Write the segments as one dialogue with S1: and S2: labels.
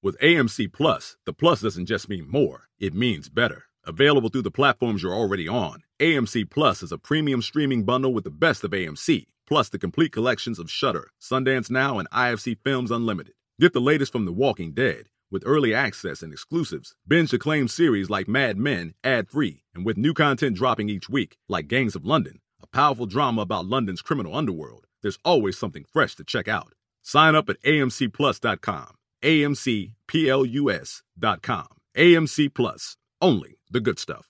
S1: With AMC Plus, the plus doesn't just mean more, it means better. Available through the platforms you're already on, AMC Plus is a premium streaming bundle with the best of AMC, plus the complete collections of Shudder, Sundance Now, and IFC Films Unlimited. Get the latest from The Walking Dead with early access and exclusives. Binge acclaimed series like Mad Men ad free, and with new content dropping each week, like Gangs of London, a powerful drama about London's criminal underworld. There's always something fresh to check out. Sign up at amcplus.com. AMCPLUS.com. AMC Plus. Only the good stuff.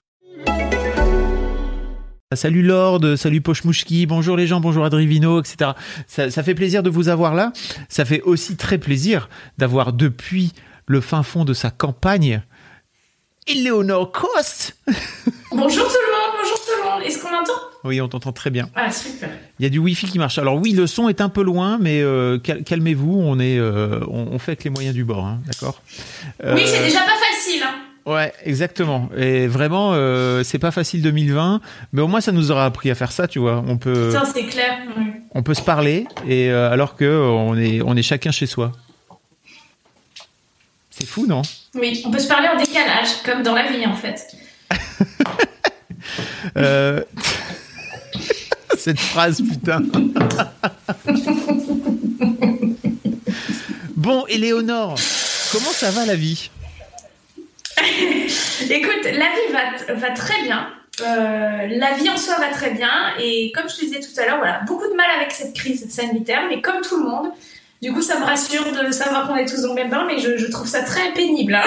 S2: Salut Lord, salut Pochmouchki, bonjour les gens, bonjour Adrivino, etc. Ça, ça fait plaisir de vous avoir là. Ça fait aussi très plaisir d'avoir depuis le fin fond de sa campagne Eleonore Cost.
S3: Bonjour tout le monde, bonjour Est-ce qu'on m'entend
S2: Oui, on t'entend très bien.
S3: Ah super.
S2: Il y a du Wi-Fi qui marche. Alors oui, le son est un peu loin, mais euh, cal- calmez-vous, on est, euh, on, on fait avec les moyens du bord, hein, d'accord?
S3: Oui, c'est
S2: Euh,
S3: déjà pas facile. Hein.
S2: Ouais, exactement. Et vraiment, euh, c'est pas facile 2020, mais au moins ça nous aura appris à faire ça, tu vois. On peut,
S3: Putain, c'est clair.
S2: On peut se parler, et euh, alors que euh, on est, on est chacun chez soi. C'est fou, non?
S3: Oui, on peut se parler en décalage, comme dans la vie en fait.
S2: Euh, Cette phrase, putain. bon, Éléonore, comment ça va la vie?
S3: Écoute, la vie va, va très bien. Euh, la vie en soi va très bien. Et comme je te disais tout à l'heure, voilà, beaucoup de mal avec cette crise sanitaire, mais comme tout le monde. Du coup, ça me rassure de savoir qu'on est tous dans le même bain, mais je, je trouve ça très pénible. hein.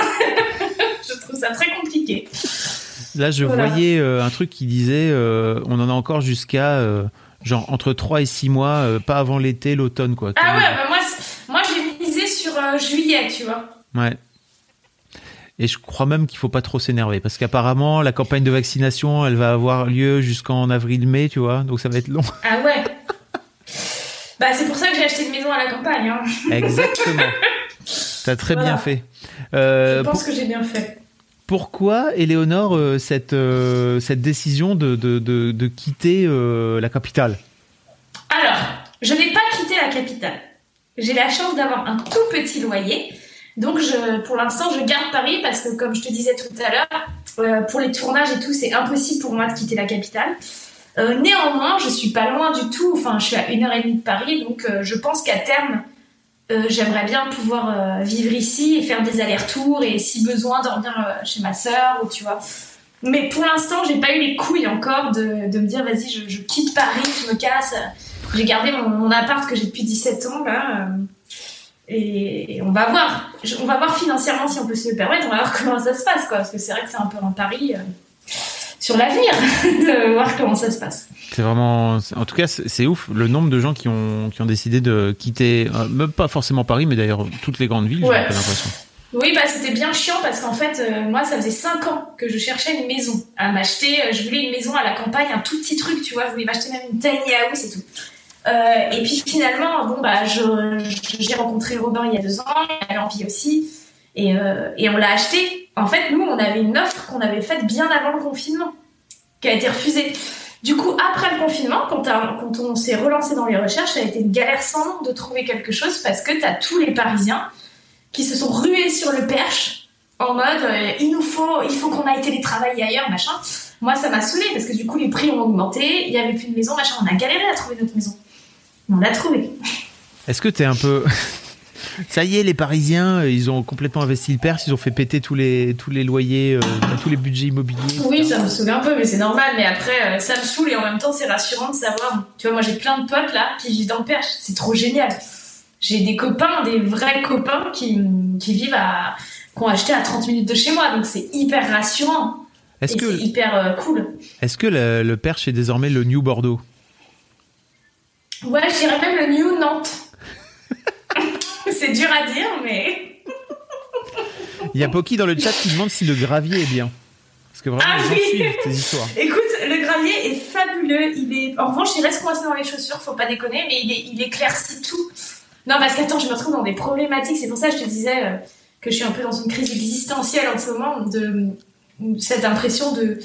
S3: je trouve ça très compliqué.
S2: Là, je
S3: Voilà.
S2: voyais euh, un truc qui disait euh, on en a encore jusqu'à euh, genre entre 3 et 6 mois, euh, pas avant l'été, l'automne, quoi.
S3: Ah ouais, bah moi, moi j'ai misé sur juillet, tu vois.
S2: Ouais. Et je crois même qu'il faut pas trop s'énerver parce qu'apparemment la campagne de vaccination elle va avoir lieu jusqu'en avril-mai, tu vois, donc ça va être long.
S3: Ah ouais. bah c'est pour ça que j'ai acheté une maison à la campagne. Hein.
S2: Exactement. T'as très
S3: Voilà.
S2: bien fait.
S3: Je pense que j'ai bien fait.
S2: Pourquoi, Éléonore, euh, cette, euh, cette décision de, de, de, quitter euh, la capitale?
S3: Alors, je n'ai pas quitté la capitale. J'ai la chance d'avoir un tout petit loyer. Donc, pour l'instant, je garde Paris parce que, comme je te disais tout à l'heure, pour les tournages et tout, c'est impossible pour moi de quitter la capitale. Néanmoins, je suis pas loin du tout. Enfin, je suis à une heure et demie de Paris, donc je pense qu'à terme, euh, j'aimerais bien pouvoir euh, vivre ici et faire des allers-retours et, si besoin, dormir euh, chez ma sœur ou tu vois. Mais pour l'instant, j'ai pas eu les couilles encore de, de me dire vas-y, je, quitte Paris, je me casse. J'ai gardé mon, appart que j'ai depuis 17 ans là. euh, et, on va voir. On va voir financièrement si on peut se le permettre. On va voir comment ça se passe quoi. Parce que c'est vrai que c'est un peu un pari sur l'avenir de voir comment ça se passe.
S2: C'est vraiment, en tout cas, c'est ouf le nombre de gens qui ont, qui ont décidé de quitter, euh, même pas forcément Paris, mais d'ailleurs toutes les grandes villes,
S3: Ouais.
S2: j'ai l'impression.
S3: Oui, bah c'était bien chiant parce qu'en fait, euh, moi, ça faisait 5 ans que je cherchais une maison à m'acheter. Euh, Je voulais une maison à la campagne, un tout petit truc, tu vois. Je voulais m'acheter même une tiny house et tout. Euh, et puis finalement, bon, bah, j'ai rencontré Robin il y a deux ans, il avait envie aussi. Et, euh, et on l'a acheté. En fait, nous, on avait une offre qu'on avait faite bien avant le confinement, qui a été refusée. Du coup, après le confinement, quand, on s'est relancé dans les recherches, ça a été une galère sans nom de trouver quelque chose parce que tu as tous les Parisiens qui se sont rués sur le perche en mode euh, il nous faut, il faut qu'on aille télétravailler ailleurs, machin. Moi, ça m'a saoulé parce que du coup, les prix ont augmenté, il y avait plus de maison, machin. On a galéré à trouver notre maison. Mais On l'a trouvé.
S2: Est-ce que t'es un peu, ça y est, les Parisiens, euh, ils ont complètement investi le Perse, ils ont fait péter tous les, tous les loyers, euh, tous les budgets immobiliers.
S3: Oui,
S2: etc.
S3: ça me saoule un peu, mais c'est normal. Mais après, euh, ça me saoule et en même temps, c'est rassurant de savoir. Tu vois, moi, j'ai plein de potes là qui vivent dans le Perche. C'est trop génial. J'ai des copains, des vrais copains qui, qui vivent à. qui ont acheté à 30 minutes de chez moi. Donc, c'est hyper rassurant.
S2: Est-ce que,
S3: c'est hyper euh, cool.
S2: est-ce que le, le Perche est désormais le New Bordeaux?
S3: Ouais, je dirais même le New Nantes. C'est dur à dire, mais.
S2: Il y a Poki dans le chat qui demande si le gravier est bien. Parce que vraiment,
S3: Ah
S2: les gens
S3: oui.
S2: suivent tes histoires.
S3: Écoute, le gravier est fabuleux. Il est, en revanche, il reste coincé dans les chaussures, faut pas déconner, mais il, est, il éclaircit tout. Non, parce qu'attends, je me retrouve dans des problématiques. C'est pour ça que je te disais euh, que je suis un peu dans une crise existentielle en ce moment, de cette impression de,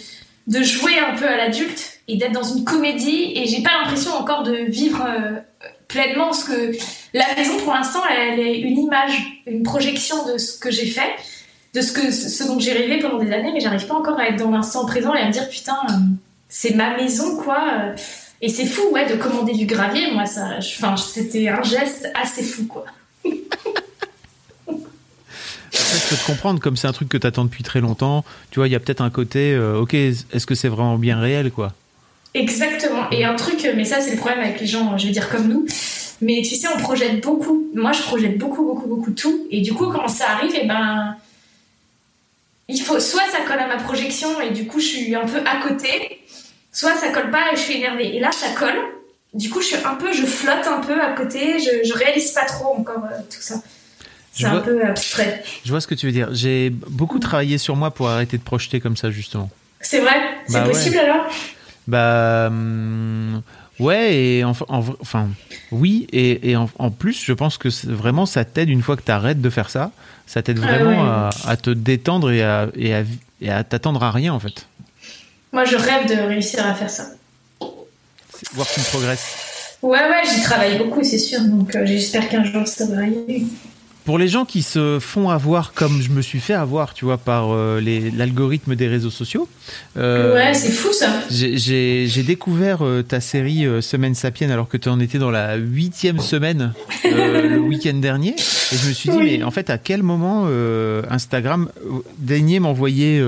S3: de jouer un peu à l'adulte et d'être dans une comédie. Et j'ai pas l'impression encore de vivre euh, pleinement ce que la maison, pour l'instant, elle est une image, une projection de ce que j'ai fait, de ce, que, ce dont j'ai rêvé pendant des années, mais j'arrive pas encore à être dans l'instant présent et à me dire putain, euh, c'est ma maison quoi. Et c'est fou, ouais, de commander du gravier. Moi, ça, enfin, c'était un geste assez fou, quoi.
S2: je peux te comprendre, comme c'est un truc que tu attends depuis très longtemps, tu vois, il y a peut-être un côté, euh, ok, est-ce que c'est vraiment bien réel, quoi?
S3: Exactement. Et un truc, mais ça, c'est le problème avec les gens, je veux dire, comme nous. Mais tu sais, on projette beaucoup. Moi, je projette beaucoup, beaucoup, beaucoup tout. Et du coup, quand ça arrive, et eh ben. Il faut, soit ça colle à ma projection et du coup, je suis un peu à côté, soit ça colle pas et je suis énervée. Et là, ça colle. Du coup, je suis un peu, je flotte un peu à côté, je, je réalise pas trop encore euh, tout ça. C'est un peu abstrait.
S2: Je vois ce que tu veux dire. J'ai beaucoup travaillé sur moi pour arrêter de projeter comme ça, justement.
S3: C'est vrai? C'est bah possible alors?
S2: Bah. Hum, ouais, et enfin, oui, et, et en, plus, je pense que vraiment ça t'aide une fois que tu arrêtes de faire ça. Ça t'aide ah vraiment à, te détendre et à, et à, et à t'attendre à rien, en fait.
S3: Moi, je rêve de réussir à faire ça.
S2: Voir qu'il progresse.
S3: Ouais, ouais, j'y travaille beaucoup, c'est sûr. Donc, euh, j'espère qu'un jour ça va arriver
S2: pour les gens qui se font avoir comme je me suis fait avoir, tu vois, par euh, l'algorithme des réseaux sociaux.
S3: Euh, ouais, c'est fou ça.
S2: J'ai découvert euh, ta série Semaine Sapienne alors que tu en étais dans la huitième semaine le week-end dernier. Et je me suis dit, mais en fait, à quel moment Instagram daignait m'envoyer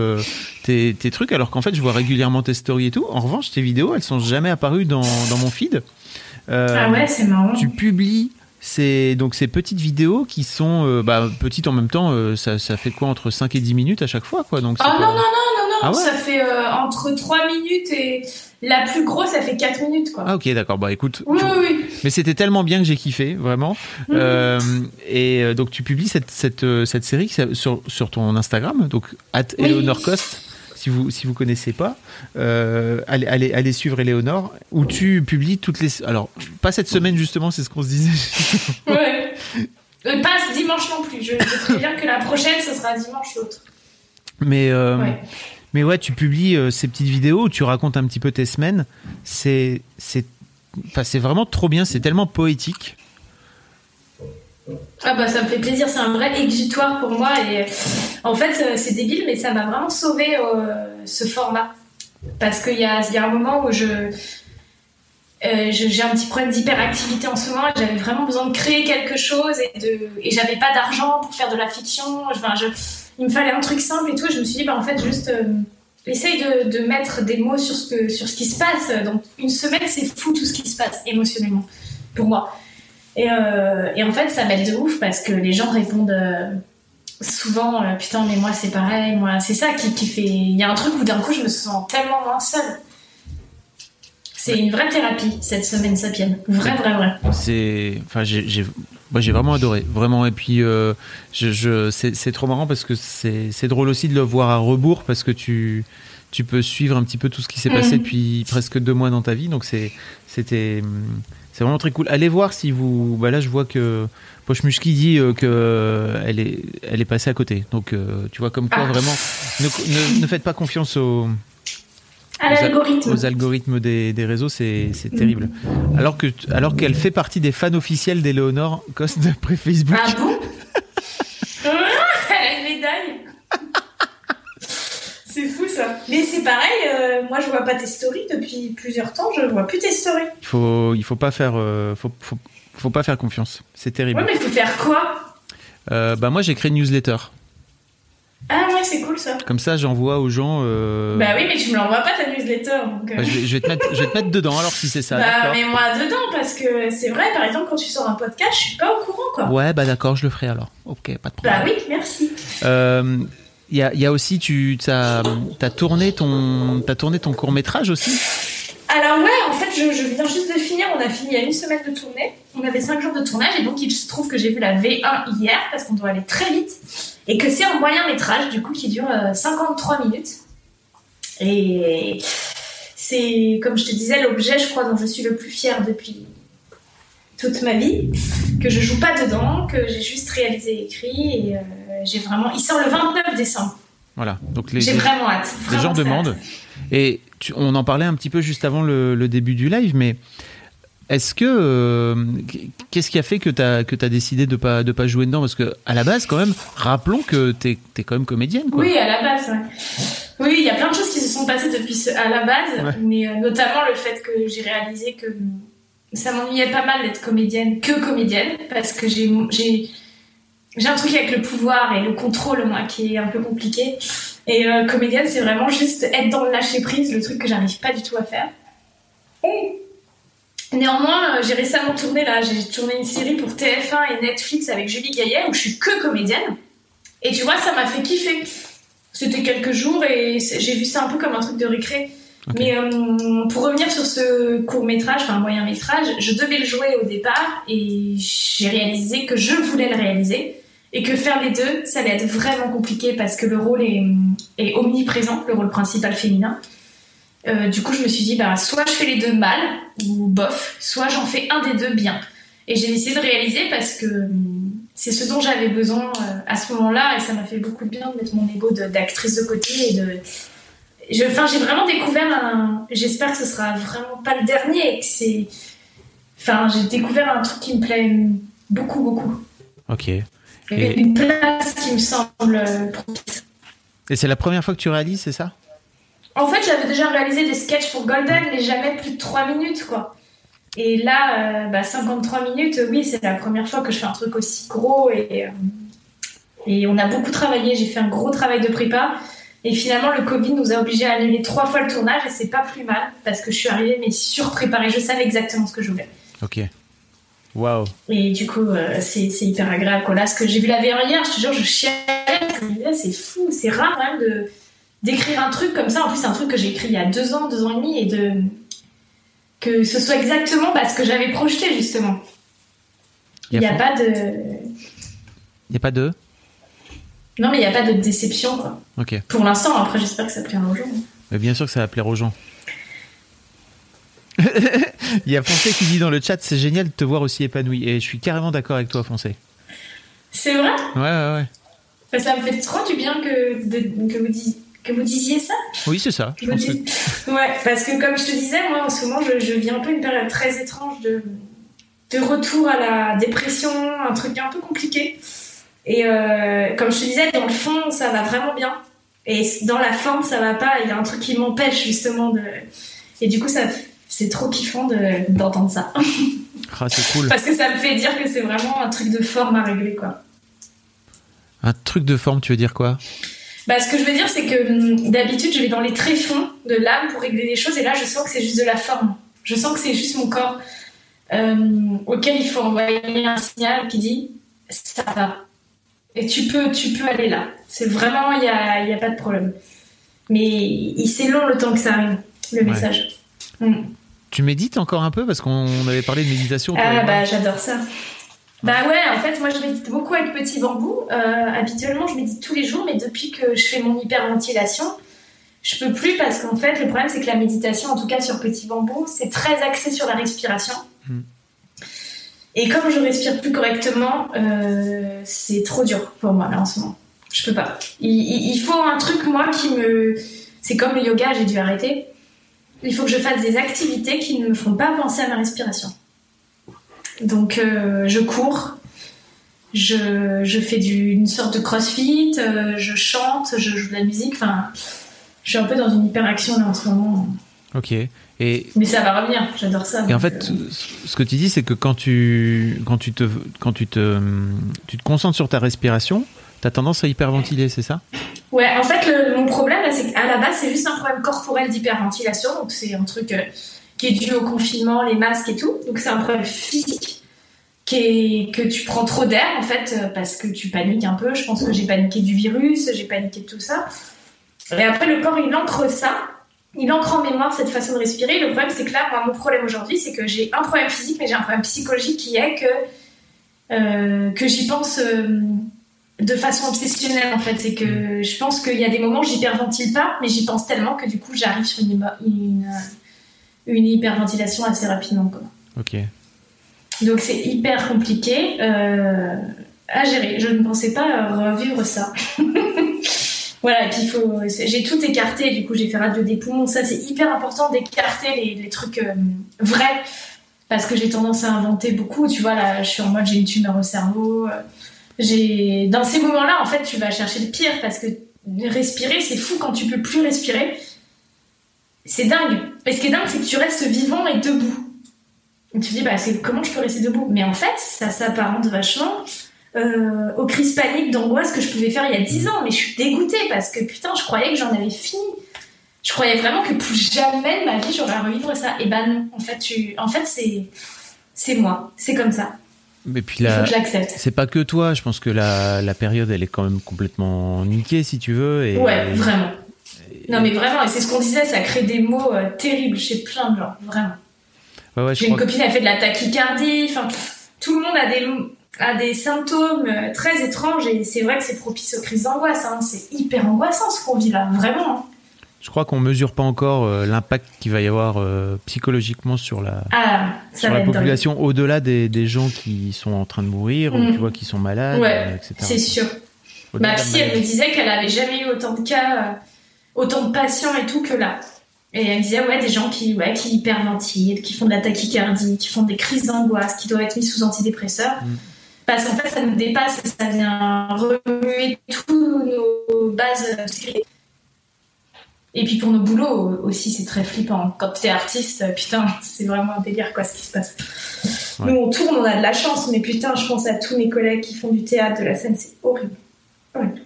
S2: tes, tes, trucs alors qu'en fait, je vois régulièrement tes stories et tout. En revanche, tes vidéos, elles sont jamais apparues dans, dans mon feed.
S3: ah ouais, c'est marrant.
S2: Tu publies c'est donc ces petites vidéos qui sont euh, bah, petites en même temps, euh, ça, ça, fait quoi entre 5 et 10 minutes à chaque fois quoi. Donc,
S3: oh non, non, non, non, non, ah ça fait euh, entre 3 minutes et la plus grosse, ça fait 4 minutes quoi.
S2: Ah ok, d'accord, bah écoute.
S3: Oui, oui, oui.
S2: Mais c'était tellement bien que j'ai kiffé, vraiment. Mhm. et donc tu publies cette, cette, cette série sur, sur ton Instagram, donc at Eleanor Cost si vous si vous connaissez pas, euh, allez, allez, allez, suivre Eleonore, où tu publies toutes les. Alors, pas cette semaine justement, c'est ce qu'on se disait.
S3: ouais. Euh, pas ce dimanche non plus. Je, je préviens que la prochaine, ce sera dimanche l'autre.
S2: Mais. Euh, Mais ouais, tu publies euh, ces petites vidéos où tu racontes un petit peu tes semaines. C'est c'est enfin, c'est vraiment trop bien. C'est tellement poétique.
S3: Ah bah ça me fait plaisir, c'est un vrai exutoire pour moi et en fait euh, c'est débile mais ça m'a vraiment sauvé euh, ce format parce qu'il y a, y a un moment où je euh, j'ai un petit problème d'hyperactivité en ce moment j'avais vraiment besoin de créer quelque chose et, de, et j'avais pas d'argent pour faire de la fiction. Enfin, je, il me fallait un truc simple et tout. Et je me suis dit, bah, en fait, juste essaye de, de, mettre des mots sur ce, que, sur ce qui se passe. Donc, une semaine, c'est fou tout ce qui se passe émotionnellement pour moi. Euh, et, en fait, ça m'aide de ouf parce que les gens répondent euh, souvent euh, Putain, mais moi, c'est pareil. Moi, c'est ça qui, fait. Il y a un truc où d'un coup, je me sens tellement moins seule. C'est une vraie thérapie, cette semaine sapienne. Vrai, vrai, vrai.
S2: C'est. Enfin, j'ai. Moi, j'ai vraiment adoré, vraiment. Et puis, je, je c'est trop marrant parce que c'est drôle aussi de le voir à rebours parce que tu, tu peux suivre un petit peu tout ce qui s'est passé mm. depuis presque deux mois dans ta vie. Donc, c'était c'est vraiment très cool. Allez voir si vous. Bah là, je vois que Pochmushki dit qu'elle euh, que euh, elle est, elle est passée à côté. Donc, euh, tu vois, comme quoi, ah. vraiment, ne, faites pas confiance aux, aux, algorithmes des, des réseaux, c'est terrible. Alors que alors qu'elle fait partie des fans officiels d'Eleonore Coste d'après Facebook.
S3: Ah bon Elle a une médaille Mais c'est pareil, euh, moi je vois pas tes stories depuis plusieurs temps, je vois plus tes stories.
S2: Il faut, il faut pas faire, euh, faut, faut, pas faire confiance. C'est terrible.
S3: Ouais, mais faut faire quoi?
S2: Euh, Bah moi j'ai créé une newsletter.
S3: Ah ouais, c'est cool ça.
S2: Comme ça, j'envoie aux gens.
S3: Bah oui, mais tu me l'envoies pas ta newsletter.
S2: Bah, je, vais, te mettre, je vais te mettre dedans alors si c'est ça.
S3: Bah mais moi dedans parce que c'est vrai, par exemple, quand tu sors un podcast, je suis pas au courant quoi.
S2: Ouais, bah d'accord, je le ferai alors. Ok, pas de problème.
S3: Bah oui, merci.
S2: Il y a, aussi, tu as, as, tourné ton, as tourné ton court métrage aussi?
S3: Alors ouais, en fait, je, je, viens juste de finir. On a fini il y a une semaine de tournée. On avait cinq jours de tournage et donc il se trouve que j'ai vu la V1 hier parce qu'on doit aller très vite et que c'est un moyen métrage du coup qui dure 53 euh, minutes. Et c'est, comme je te disais, l'objet, je crois, dont je suis le plus fière depuis toute ma vie, que je joue pas dedans, que j'ai juste réalisé et écrit et euh, j'ai vraiment. Il sort le 29 décembre.
S2: Voilà. Donc les,
S3: j'ai vraiment hâte.
S2: les gens demandent. Et on en parlait un petit peu juste avant le, début du live, mais Est-ce que euh, qu'est-ce qui a fait que tu as que as décidé de pas de pas jouer dedans? Parce que à la base quand même rappelons que tu es, quand même comédienne quoi.
S3: Oui, à la base. Ouais. Oui, il y a plein de choses qui se sont passées depuis ce, à la base, mais euh, notamment le fait que j'ai réalisé que ça m'ennuyait pas mal d'être comédienne que comédienne parce que j'ai j'ai j'ai un truc avec le pouvoir et le contrôle moi qui est un peu compliqué et euh, comédienne c'est vraiment juste être dans le lâcher prise, le truc que j'arrive pas du tout à faire. Néanmoins, euh, j'ai récemment tourné là, j'ai tourné une série pour TF1 et Netflix avec Julie Gaillet où je suis que comédienne. Et tu vois, ça m'a fait kiffer. C'était quelques jours et j'ai vu ça un peu comme un truc de récré. Mais euh, pour revenir sur ce court métrage, enfin moyen métrage, je devais le jouer au départ et j'ai réalisé que je voulais le réaliser et que faire les deux, ça allait être vraiment compliqué parce que le rôle est, est omniprésent, le rôle principal féminin. Euh, du coup, je me suis dit, bah, soit je fais les deux mal, ou bof, soit j'en fais un des deux bien. Et j'ai décidé de réaliser parce que hum, c'est ce dont j'avais besoin euh, à ce moment-là, et ça m'a fait beaucoup de bien de mettre mon ego d'actrice de, côté. Et de... Enfin, j'ai vraiment découvert un. J'espère que ce sera vraiment pas le dernier, que c'est. Enfin, j'ai découvert un truc qui me plaît beaucoup, beaucoup.
S2: Ok.
S3: Et... Une place qui me semble propice.
S2: Et c'est la première fois que tu réalises, c'est ça?
S3: En fait, j'avais déjà réalisé des sketchs pour Golden, mais jamais plus de 3 minutes, quoi. Et là, euh, bah, 53 minutes, oui, c'est la première fois que je fais un truc aussi gros et, euh, et on a beaucoup travaillé. J'ai fait un gros travail de prépa. Et finalement, le Covid nous a obligés à annuler trois fois le tournage et c'est pas plus mal parce que je suis arrivée mais surpréparée. Je savais exactement ce que je voulais.
S2: Ok. Waouh.
S3: Et du coup, euh, c'est hyper agréable. Quoi. Là, ce que j'ai vu la hier, je te jure, je chialais. C'est fou, c'est rare quand même de d'écrire un truc comme ça. En plus, c'est un truc que j'ai écrit il y a deux ans, deux ans et demi, et de que ce soit exactement bah, ce que j'avais projeté justement. Il n'y a, pas de.
S2: Il n'y a pas de.
S3: Non, mais il n'y a pas de déception, quoi. Pour l'instant, après, j'espère que ça plaira aux gens.
S2: Mais bien sûr que ça va plaire aux gens. il y a Foncé qui dit dans le chat c'est génial de te voir aussi épanoui. Et je suis carrément d'accord avec toi, Foncé.
S3: C'est vrai?
S2: Ouais, ouais,
S3: ouais. ça me fait trop du bien que, que vous disiez que vous disiez ça
S2: Oui, c'est ça.
S3: Ouais, parce que comme je te disais, moi en ce moment, je, je vis un peu une période très étrange de, de retour à la dépression, un truc un peu compliqué. Et euh, comme je te disais, dans le fond, ça va vraiment bien. Et dans la forme, ça va pas. Il y a un truc qui m'empêche justement de. Et du coup, ça, c'est trop kiffant d'entendre ça.
S2: Ah, c'est cool.
S3: Parce que ça me fait dire que c'est vraiment un truc de forme à régler, quoi.
S2: Un truc de forme, tu veux dire quoi?
S3: Bah, ce que je veux dire, c'est que hum, d'habitude, je vais dans les tréfonds de l'âme pour régler les choses, et là, je sens que c'est juste de la forme. Je sens que c'est juste mon corps euh, auquel il faut envoyer un signal qui dit ça va. Et tu peux, tu peux aller là. C'est vraiment, il n'y a, y a pas de problème. Mais c'est long le temps que ça arrive, le message. Hum.
S2: Tu médites encore un peu parce qu'on avait parlé de méditation.
S3: Ah bah j'adore ça. Bah ouais, en fait, moi je médite beaucoup avec Petit Bambou. Euh, habituellement, je médite tous les jours, mais depuis que je fais mon hyperventilation, je peux plus parce qu'en fait, le problème c'est que la méditation, en tout cas sur Petit Bambou, c'est très axé sur la respiration. Hmm. Et comme je respire plus correctement, euh, c'est trop dur pour moi là en ce moment. Je peux pas. Il, faut un truc moi qui me, c'est comme le yoga, j'ai dû arrêter. Il faut que je fasse des activités qui ne me font pas penser à ma respiration. Donc euh, je cours, je, je fais une sorte de crossfit, euh, je chante, je joue de la musique. Enfin, je suis un peu dans une hyperaction là en ce moment.
S2: Ok. Et...
S3: Mais ça va revenir, j'adore ça.
S2: Et en fait, euh, ce que tu dis, c'est que quand tu, quand tu, te, quand tu, te, tu te concentres sur ta respiration, tu as tendance à hyperventiler, c'est ça?
S3: Ouais, en fait, le, mon problème, c'est qu'à la base, c'est juste un problème corporel d'hyperventilation. Donc, c'est un truc qui est dû au confinement, les masques et tout. Donc c'est un problème physique qui est, que tu prends trop d'air en fait euh, parce que tu paniques un peu. Je pense que j'ai paniqué du virus, j'ai paniqué de tout ça. Et après le corps il ancre ça, il ancre en mémoire cette façon de respirer. Le problème c'est que là, moi, mon problème aujourd'hui c'est que j'ai un problème physique mais j'ai un problème psychologique qui est que euh, que j'y pense. Euh, de façon obsessionnelle en fait, c'est que je pense qu'il y a des moments où j'hyperventile pas, mais j'y pense tellement que du coup j'arrive sur une, une, une hyperventilation assez rapidement. Quoi.
S2: Ok.
S3: Donc c'est hyper compliqué euh, à gérer. Je ne pensais pas revivre ça. voilà, et puis faut. J'ai tout écarté, du coup j'ai fait radio des poumons. Ça c'est hyper important d'écarter les, les, trucs euh, vrais. parce que j'ai tendance à inventer beaucoup. Tu vois, là, je suis en mode j'ai une tumeur au cerveau. euh, J'ai dans ces moments-là, en fait, tu vas chercher le pire parce que respirer, c'est fou quand tu peux plus respirer. C'est dingue. Et ce qui est dingue, c'est que tu restes vivant et debout. Et tu te dis, bah, c'est comment je peux rester debout? Mais en fait, ça s'apparente vachement euh, aux crises paniques d'angoisse que je pouvais faire il y a 10 ans. Mais je suis dégoûtée parce que putain, je croyais que j'en avais fini. Je croyais vraiment que plus jamais de ma vie j'aurais à revivre ça. Et ben non, en fait, tu... en fait c'est c'est moi, c'est comme ça.
S2: Mais puis là,
S3: que je l'accepte.
S2: c'est pas que toi. Je pense que la, la période, elle est quand même complètement niquée, si tu veux. Et,
S3: Ouais, vraiment. Non mais vraiment, et c'est ce qu'on disait, ça crée des mots euh, terribles chez plein de gens, vraiment.
S2: Ouais, ouais, je
S3: J'ai une copine, elle fait de la tachycardie, enfin, tout le monde a des, a des symptômes euh, très étranges et c'est vrai que c'est propice aux crises d'angoisse, hein. c'est hyper angoissant ce qu'on vit là, vraiment. hein.
S2: Je crois qu'on mesure pas encore euh, l'impact qu'il va y avoir euh, psychologiquement sur la,
S3: Ah,
S2: sur la population, au-delà des, des gens qui sont en train de mourir, ou
S3: Mhm.
S2: tu vois, qui sont malades,
S3: Ouais,
S2: euh, etc.
S3: C'est sûr. Ma psy, elle me disait qu'elle avait jamais eu autant de cas, autant de patients et tout que là. Et elle me disait, ouais, des gens qui, ouais, qui hyperventilent, qui font de la tachycardie, qui font des crises d'angoisse, qui doivent être mis sous antidépresseurs.
S2: Mm.
S3: Parce qu'en fait, ça nous dépasse et ça vient remuer toutes nos bases. Et puis pour nos boulots aussi, c'est très flippant. Quand t'es artiste, putain, c'est vraiment un délire, quoi, ce qui se passe.
S2: Ouais.
S3: Nous, on tourne, on a de la chance, mais putain, je pense à tous mes collègues qui font du théâtre, de la scène, c'est horrible. Horrible.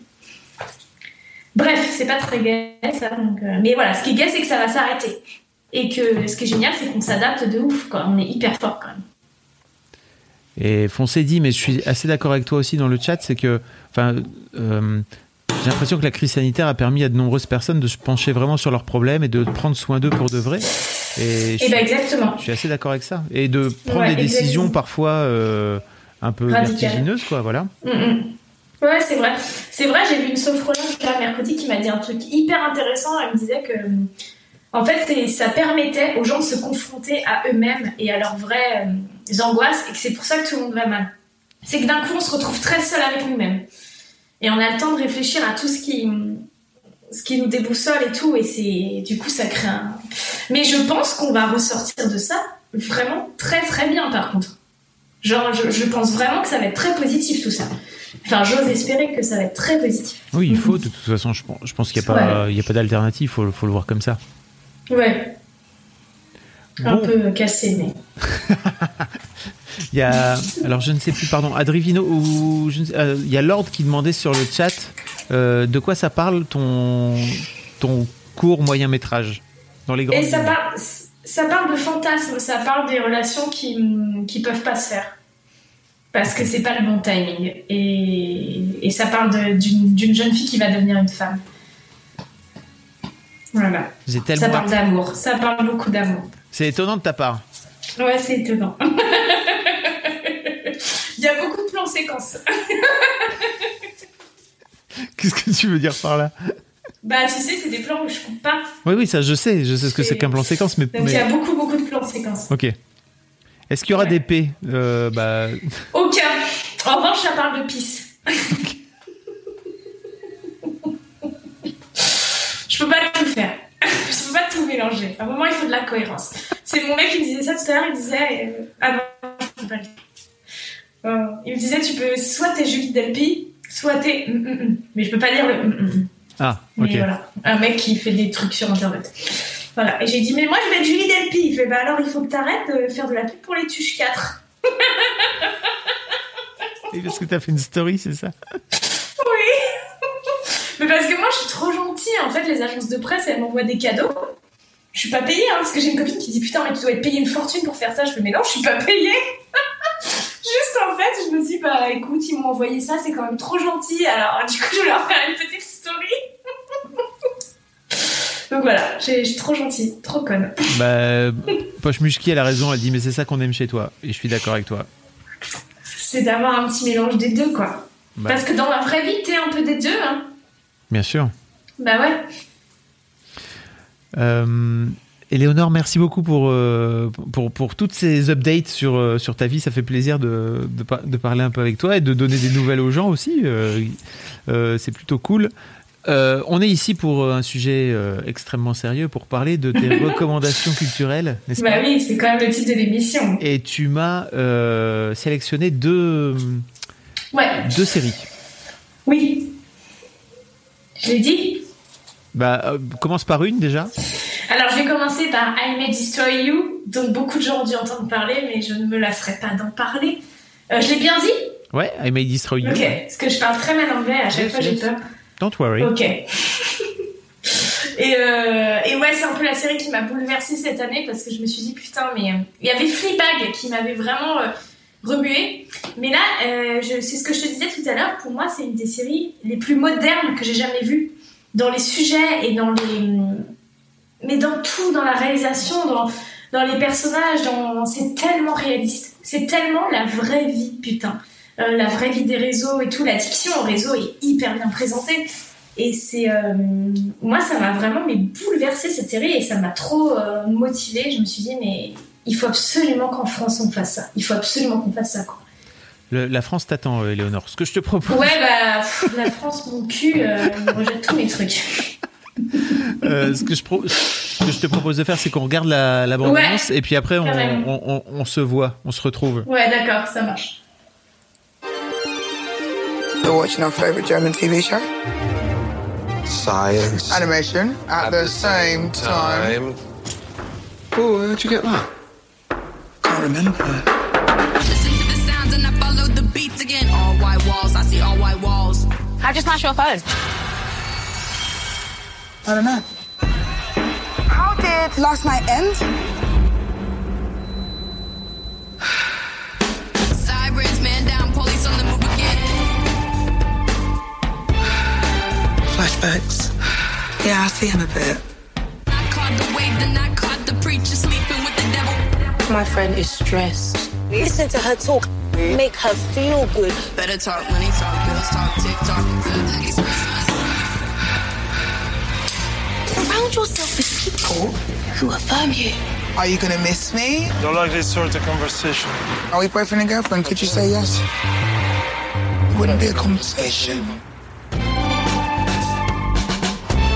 S3: Bref, c'est pas très gai, ça. donc, euh, Mais voilà, ce qui est gai, c'est que ça va s'arrêter. Et que ce qui est génial, c'est qu'on s'adapte de ouf, quoi. On est hyper fort, quand même.
S2: Et Foncé dit, mais je suis assez d'accord avec toi aussi dans le chat, c'est que, enfin, euh, j'ai l'impression que la crise sanitaire a permis à de nombreuses personnes de se pencher vraiment sur leurs problèmes et de prendre soin d'eux pour de vrai. Et je,
S3: Et
S2: suis-
S3: ben exactement.
S2: je suis assez d'accord avec ça. Et de prendre
S3: Ouais,
S2: des décisions parfois euh, un peu vertigineuses, quoi, voilà.
S3: Mm, mm. Ouais, c'est vrai. C'est vrai, j'ai vu une sophrologue là, mercredi qui m'a dit un truc hyper intéressant. Elle me disait que, en fait, ça permettait aux gens de se confronter à eux-mêmes et à leurs vraies euh, angoisses et que c'est pour ça que tout le monde va mal. C'est que d'un coup, on se retrouve très seul avec nous-mêmes. Et on a le temps de réfléchir à tout ce qui, ce qui nous déboussole et tout. Et c'est, du coup, ça crée un. Mais je pense qu'on va ressortir de ça vraiment très très bien par contre. Genre, je, je pense vraiment que ça va être très positif tout ça. Enfin, j'ose espérer que ça va être très positif.
S2: Oui, il faut, de toute façon, je pense, je pense qu'il n'y a pas, il y a pas d'alternative, il faut, faut le voir comme ça.
S3: Ouais, un
S2: Bon,
S3: peu cassé, mais.
S2: il y a, alors je ne sais plus, pardon, Adrivino, ou je ne sais- euh, il y a Lord qui demandait sur le chat euh, de quoi ça parle ton, ton court moyen métrage dans les grandes
S3: Et ça parle, ça parle de fantasmes, ça parle des relations qui, qui peuvent pas se faire. Parce que c'est pas le bon timing. Et, et ça parle d'une jeune fille qui va devenir une femme. Voilà. Ça parle d'amour. Ça parle beaucoup d'amour.
S2: C'est étonnant de ta part.
S3: Ouais, c'est étonnant. Il y a beaucoup de plans séquences.
S2: Qu'est-ce que tu veux dire par là?
S3: Bah, tu sais, c'est des plans où je coupe pas.
S2: Oui, oui, ça je sais, je sais ce que c'est qu'un plan séquence, mais.
S3: Donc il
S2: mais-
S3: y a beaucoup, beaucoup de plans séquences.
S2: Ok. Est-ce qu'il y aura
S3: Ouais.
S2: des P? Euh, bah,
S3: Aucun. En revanche, ça parle de pisse. je peux pas tout faire. Je peux pas tout mélanger. À un moment, il faut de la cohérence. C'est mon mec qui me disait ça tout à l'heure. Il disait. euh, Ah non, je peux pas le dire. Euh, il me disait tu peux. Soit t'es Julie Delpy, soit t'es. hum, hum, hum. Mais je peux pas dire le.
S2: Ah,
S3: Mais
S2: ok.
S3: voilà, un mec qui fait des trucs sur internet. Voilà, et j'ai dit, mais moi je vais être Julie Delpy. Il fait, bah alors il faut que t'arrêtes de faire de la pub pour les Tuches 4.
S2: Et Parce que t'as fait une story, c'est ça
S3: Mais parce que moi je suis trop gentille. En fait, les agences de presse, elles m'envoient des cadeaux. Je suis pas payée, hein, parce que j'ai une copine qui dit, putain, mais tu dois être payée une fortune pour faire ça. Je fais, mais non, je suis pas payée. Juste en fait, je me dis, bah écoute, ils m'ont envoyé ça, c'est quand même trop gentil. Alors du coup, je vais leur faire une petite story. Donc voilà, je suis trop gentille, trop conne.
S2: Bah, Poche Mushki, elle a raison, elle dit, mais c'est ça qu'on aime chez toi. Et je suis d'accord avec toi.
S3: c'est d'avoir un petit mélange des deux, quoi.
S2: Bah,
S3: Parce que dans la vraie vie, t'es un peu des deux, hein.
S2: Bien sûr.
S3: Bah ouais.
S2: Euh, Éléonore, merci beaucoup pour, euh, pour, pour toutes ces updates sur, euh, sur ta vie. Ça fait plaisir de, de, par- de parler un peu avec toi et de donner des nouvelles aux gens aussi. Euh, euh, c'est plutôt cool. Euh, on est ici pour un sujet extrêmement sérieux, pour parler de tes recommandations culturelles, n'est-ce
S3: Bah
S2: pas?
S3: oui, c'est quand même le titre de l'émission.
S2: Et tu m'as sélectionné deux,
S3: Ouais,
S2: deux séries.
S3: oui. Je l'ai dit
S2: Bah, euh, commence par une déjà.
S3: Alors, je vais commencer par I May Destroy You, dont beaucoup de gens ont dû entendre parler, mais je ne me lasserai pas d'en parler. Euh, je l'ai bien dit?
S2: Ouais, I May Destroy You.
S3: Ok, parce que je parle très mal anglais, à chaque
S2: Yes,
S3: fois j'ai
S2: yes.
S3: peur.
S2: Don't worry.
S3: Ok. et, euh, et ouais, c'est un peu la série qui m'a bouleversée cette année parce que je me suis dit putain, mais euh, il y avait Fleabag qui m'avait vraiment euh, remué. Mais là, c'est ce que je te disais tout à l'heure. Pour moi, c'est une des séries les plus modernes que j'ai jamais vues dans les sujets et dans les, mais dans tout, dans la réalisation, dans dans les personnages, dans c'est tellement réaliste. C'est tellement la vraie vie, putain. Euh, la vraie vie des réseaux et tout, l'addiction au réseau est hyper bien présentée. Et c'est. euh, moi, ça m'a vraiment mais, bouleversé cette série et ça m'a trop euh, motivée. Je me suis dit, mais il faut absolument qu'en France on fasse ça. Il faut absolument qu'on fasse ça, quoi.
S2: Le- la France t'attend, euh, Léonore. Ce que je te propose,
S3: Ouais, bah, pff, la France, mon cul, euh, il rejette tous mes trucs.
S2: euh, ce, que je pro- ce que je te propose de faire, c'est qu'on regarde la, la bande-annonce et puis après on, on- on- on se voit, on se retrouve.
S3: Ouais, d'accord, ça marche.
S4: You're watching our favorite German TV show?
S5: Science.
S4: Animation at, the, same time.
S5: Oh, where'd you get that?
S4: Can't remember.
S6: How'd you smash your phone?
S4: I don't know. How did last night end?
S7: Sirens, man down, police on the move again.
S4: Flashbacks. Yeah, I see him a bit.
S7: I caught the wave, then I caught the preacher sleeping with the devil.
S6: My friend is stressed. Listen to her talk. Make her feel good.
S7: Better talk, money talk, bills talk, tick tock.
S6: Surround yourself with people who affirm you.
S4: Are you gonna miss me?
S8: Don't like this sort of conversation.
S4: Are we boyfriend and girlfriend? Could you say yes? It wouldn't be a conversation.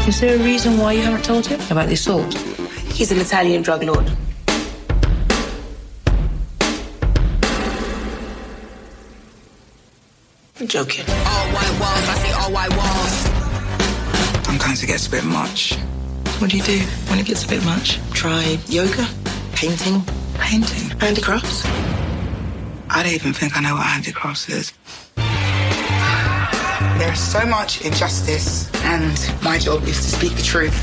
S6: Is there a reason why you haven't told him about the assault? He's an Italian drug lord. I'm joking.
S7: All white walls, I see all white walls.
S4: Sometimes it gets a bit much. What do you do when it gets a bit much?
S6: Try yoga, painting,
S4: Painting.
S6: handicrafts.
S4: I don't even think I know what handicrafts is. There is so much injustice, and my job is to speak the truth.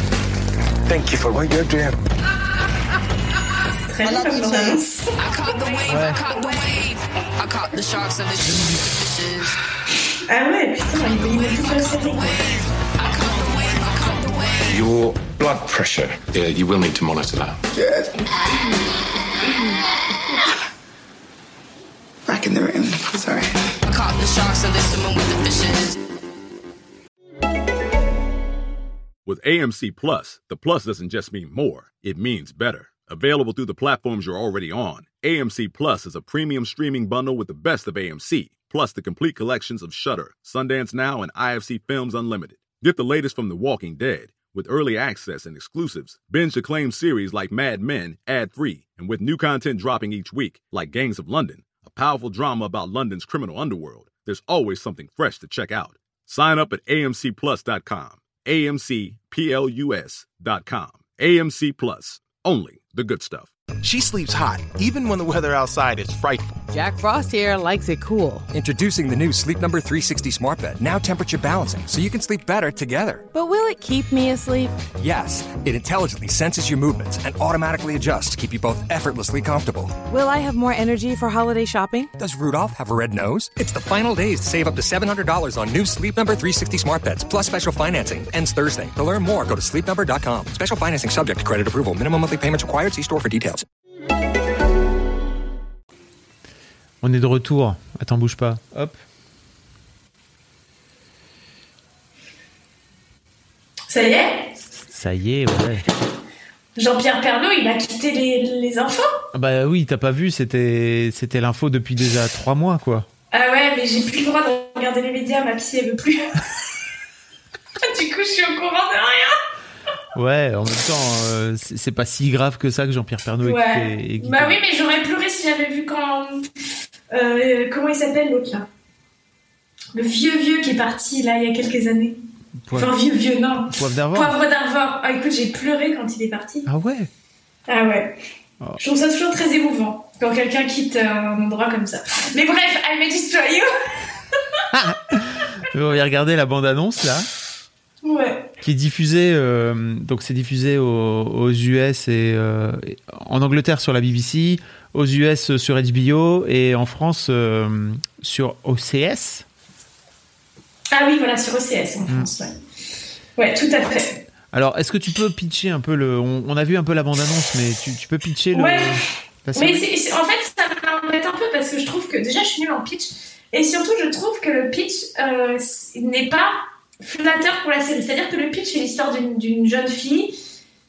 S5: Thank you for what you're doing.
S3: Très
S4: I
S3: bien comme
S4: you too.
S3: bande-annonce.
S7: I caught the wave, I caught the wave. I caught the sharks of the fishes.
S3: Ah ouais, putain, il veut une toute la série.
S5: Your blood pressure.
S9: Yeah, you will need to monitor that.
S4: Good. Back in the room. Sorry.
S7: I caught the sharks of the swimming with the fishes.
S1: With AMC Plus, the plus doesn't just mean more, it means better. Available through the platforms you're already on, AMC Plus is a premium streaming bundle with the best of AMC, plus the complete collections of Shudder, Sundance Now, and IFC Films Unlimited. Get the latest from The Walking Dead, with early access and exclusives, binge acclaimed series like Mad Men, ad free, and with new content dropping each week, like Gangs of London, a powerful drama about London's criminal underworld. There's always something fresh to check out. Sign up at amcplus.com. AMCPLUS.com. AMC Plus. Only the good stuff.
S10: She sleeps hot, even when the weather outside is frightful.
S11: Jack Frost here likes it cool.
S12: Introducing the new Sleep Number 360 Smart Bed, now temperature balancing, so you can sleep better together.
S11: But will it keep me asleep?
S12: Yes, it intelligently senses your movements and automatically adjusts to keep you both effortlessly comfortable.
S11: Will I have more energy for holiday shopping?
S12: Does Rudolph have a red nose? It's the final days to save up to $700 on new Sleep Number 360 Smart Beds, plus special financing. Ends Thursday. To learn more, go to sleepnumber.com. Special financing subject to credit approval. Minimum monthly payments required. See store for details.
S2: On est de retour. Attends, bouge pas. Hop.
S3: Ça y est?
S2: Ça y est, ouais.
S3: Jean-Pierre Pernaut, il a quitté les, les infos?
S2: Ah Bah oui, t'as pas vu, c'était c'était l'info depuis déjà trois mois, quoi.
S3: Ah ouais, mais j'ai plus le droit de regarder les médias, ma psy, elle veut plus. du coup, je suis au courant de rien.
S2: Ouais, en même temps, euh, c'est pas si grave que ça que Jean-Pierre Pernaut ait
S3: Ouais.
S2: quitté- ait quitté.
S3: Bah oui, mais j'aurais pleuré si j'avais vu quand. Euh, comment il s'appelle l'autre là? Le vieux vieux qui est parti là il y a quelques années.
S2: Poivre-
S3: Enfin, vieux vieux, non.
S2: Poivre d'Arvor
S3: Poivre d'Arvor. Ah, écoute, j'ai pleuré quand il est parti.
S2: Ah ouais?
S3: Ah ouais.
S2: Oh.
S3: Je trouve ça toujours très émouvant quand quelqu'un quitte euh, un endroit comme ça. Mais bref, I May Destroy You.
S2: On va regarder la bande-annonce là,
S3: Ouais.
S2: Qui est diffusée. euh, donc c'est diffusé aux, aux US et euh, en Angleterre sur la BBC, aux US sur HBO et en France euh, sur OCS.
S3: Ah oui, voilà, sur OCS en France, ouais. Ouais, tout à fait.
S2: Alors, est-ce que tu peux pitcher un peu le. On, on a vu un peu la bande-annonce, mais tu, tu peux pitcher le.
S3: Ouais. Mais en fait, ça m'embête un peu parce que je trouve que déjà je suis nulle en pitch et surtout je trouve que le pitch n'est pas flatteur pour la série. C'est-à-dire que le pitch c'est l'histoire d'une- jeune fille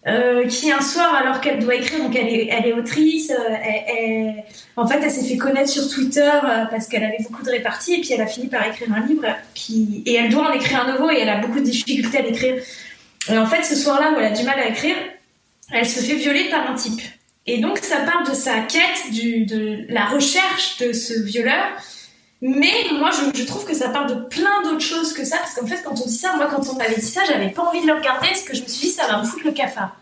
S3: euh, qui un soir alors qu'elle doit écrire, donc elle est, elle est autrice, euh, elle- en fait elle s'est fait connaître sur Twitter euh, parce qu'elle avait beaucoup de réparties et puis elle a fini par écrire un livre et elle doit en écrire un nouveau et elle a beaucoup de difficultés à l'écrire. Et en fait ce soir-là où elle a du mal à écrire, elle se fait violer par un type. Et donc ça part de sa quête, du, de la recherche de ce violeur. Mais moi, je, trouve que ça part de plein d'autres choses que ça, parce qu'en fait, quand on dit ça, moi, quand on m'avait dit ça, j'avais pas envie de le regarder, parce que je me suis dit, ça va me foutre le cafard.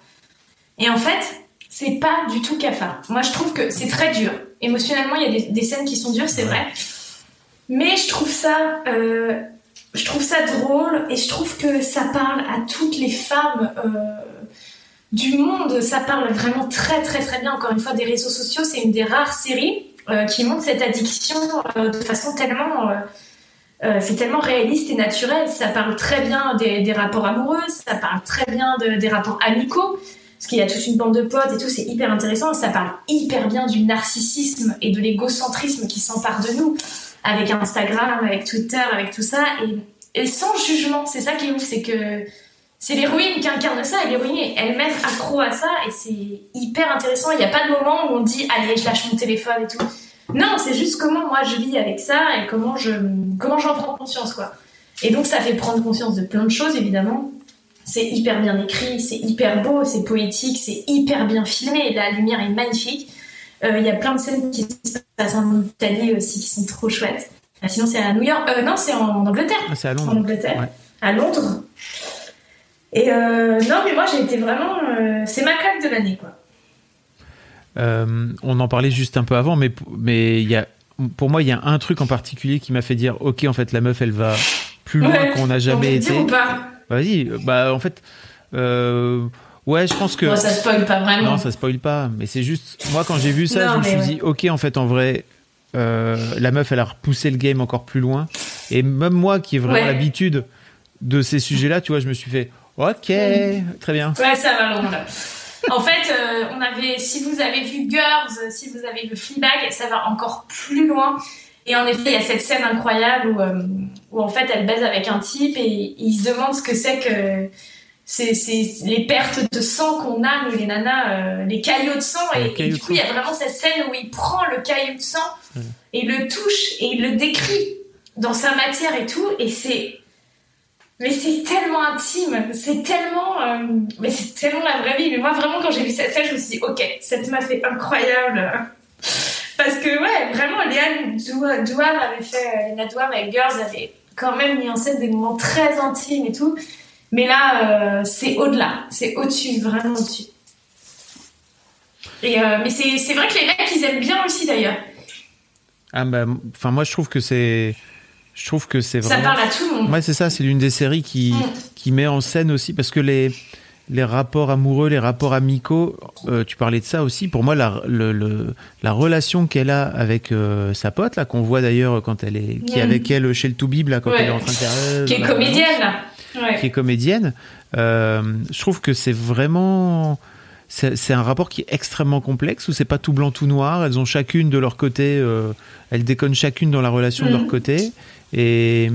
S3: Et en fait, c'est pas du tout cafard. Moi, je trouve que c'est très dur. Émotionnellement, il y a des, des scènes qui sont dures, c'est vrai. Mais je trouve ça, euh, je trouve ça drôle, et je trouve que ça parle à toutes les femmes. euh, du monde, ça parle vraiment très très très bien. Encore une fois, des réseaux sociaux, c'est une des rares séries euh, qui montre cette addiction euh, de façon tellement, euh, c'est tellement réaliste et naturel. Ça parle très bien des, rapports amoureux, ça parle très bien de- des rapports amicaux, parce qu'il y a toute une bande de potes et tout, c'est hyper intéressant. Ça parle hyper bien du narcissisme et de l'égocentrisme qui s'empare de nous, avec Instagram, avec Twitter, avec tout ça, et, et sans jugement. C'est ça qui est ouf, c'est que c'est l'héroïne qui incarne ça et l'héroïne est elle-même accro à ça et c'est hyper intéressant. Il n'y a pas de moment où on dit allez je lâche mon téléphone et tout. Non, c'est juste comment moi je vis avec ça et comment je comment j'en prends conscience quoi. Et donc ça fait prendre conscience de plein de choses évidemment. C'est hyper bien écrit, c'est hyper beau, c'est poétique, c'est hyper bien filmé. La lumière est magnifique. Euh, Il y a plein de scènes qui se passent en Italie aussi qui sont trop chouettes. Ah, sinon c'est à New York. Euh, non, c'est en Angleterre.
S2: Ah, c'est à
S3: En
S2: Londres.
S3: Angleterre.
S2: Ouais.
S3: À Londres. Et euh, non, mais moi j'ai été vraiment. euh, c'est ma claque de l'année, quoi.
S2: Euh, on en parlait juste un peu avant, mais, mais il y a, pour moi, il y a un truc en particulier qui m'a fait dire Ok, en fait, la meuf, elle va plus loin
S3: Ouais.
S2: qu'on n'a jamais été.
S3: ou pas
S2: Vas-y, euh, bah en fait, euh, ouais, je pense que.
S3: Bon, ça spoil pas vraiment.
S2: Non, ça spoil pas, mais c'est juste. Moi, quand j'ai vu ça,
S3: Non,
S2: je me suis dit Ok, en fait, en vrai, euh, la meuf, elle a repoussé le game encore plus loin. Et même moi, qui ai vraiment
S3: Ouais.
S2: l'habitude de ces sujets-là, tu vois, je me suis fait Ok, très bien.
S3: Ouais, ça va loin là. En fait, euh, on avait, si vous avez vu Girls, si vous avez vu Fleabag, ça va encore plus loin. Et en effet, il y a cette scène incroyable où, euh, où en fait elle baise avec un type et il se demande ce que c'est que c'est les pertes de sang qu'on a, nous les nanas, euh, les caillots de sang. Et, du coup, il y a vraiment cette scène où il prend le caillou de sang et le touche et il le décrit dans sa matière et tout. Et c'est mais c'est tellement intime, c'est tellement, euh, mais c'est tellement la vraie vie. Mais moi, vraiment, quand j'ai vu cette scène, je me suis dit, ok, cette meuf est incroyable. Parce que, ouais, vraiment, Léane Dou- Douam avait fait, euh, Léna Douam avec Girls avait quand même mis en scène des moments très intimes et tout. Mais là, euh, c'est au-delà, c'est au-dessus, vraiment au-dessus. Euh, mais c'est c'est vrai que les mecs, ils aiment bien aussi d'ailleurs.
S2: Ah bah, enfin moi je trouve que c'est, je trouve que c'est
S3: Ça
S2: vraiment.
S3: parle à tout le monde.
S2: Ouais, c'est ça. C'est l'une des séries qui
S3: Mm.
S2: qui met en scène aussi parce que les les rapports amoureux, les rapports amicaux, euh, tu parlais de ça aussi. Pour moi, la le, le- la relation qu'elle a avec euh, sa pote là, qu'on voit d'ailleurs quand elle est, qui est avec elle chez le Toubib là, quand
S3: Ouais.
S2: elle est en train de faire. euh,
S3: Qui est comédienne, là. Ouais.
S2: qui est comédienne. Euh, je trouve que c'est vraiment. C'est un rapport qui est extrêmement complexe où c'est pas tout blanc tout noir? Elles ont chacune de leur côté. euh, elles déconnent chacune dans la relation de leur
S3: Mhm.
S2: côté. Et,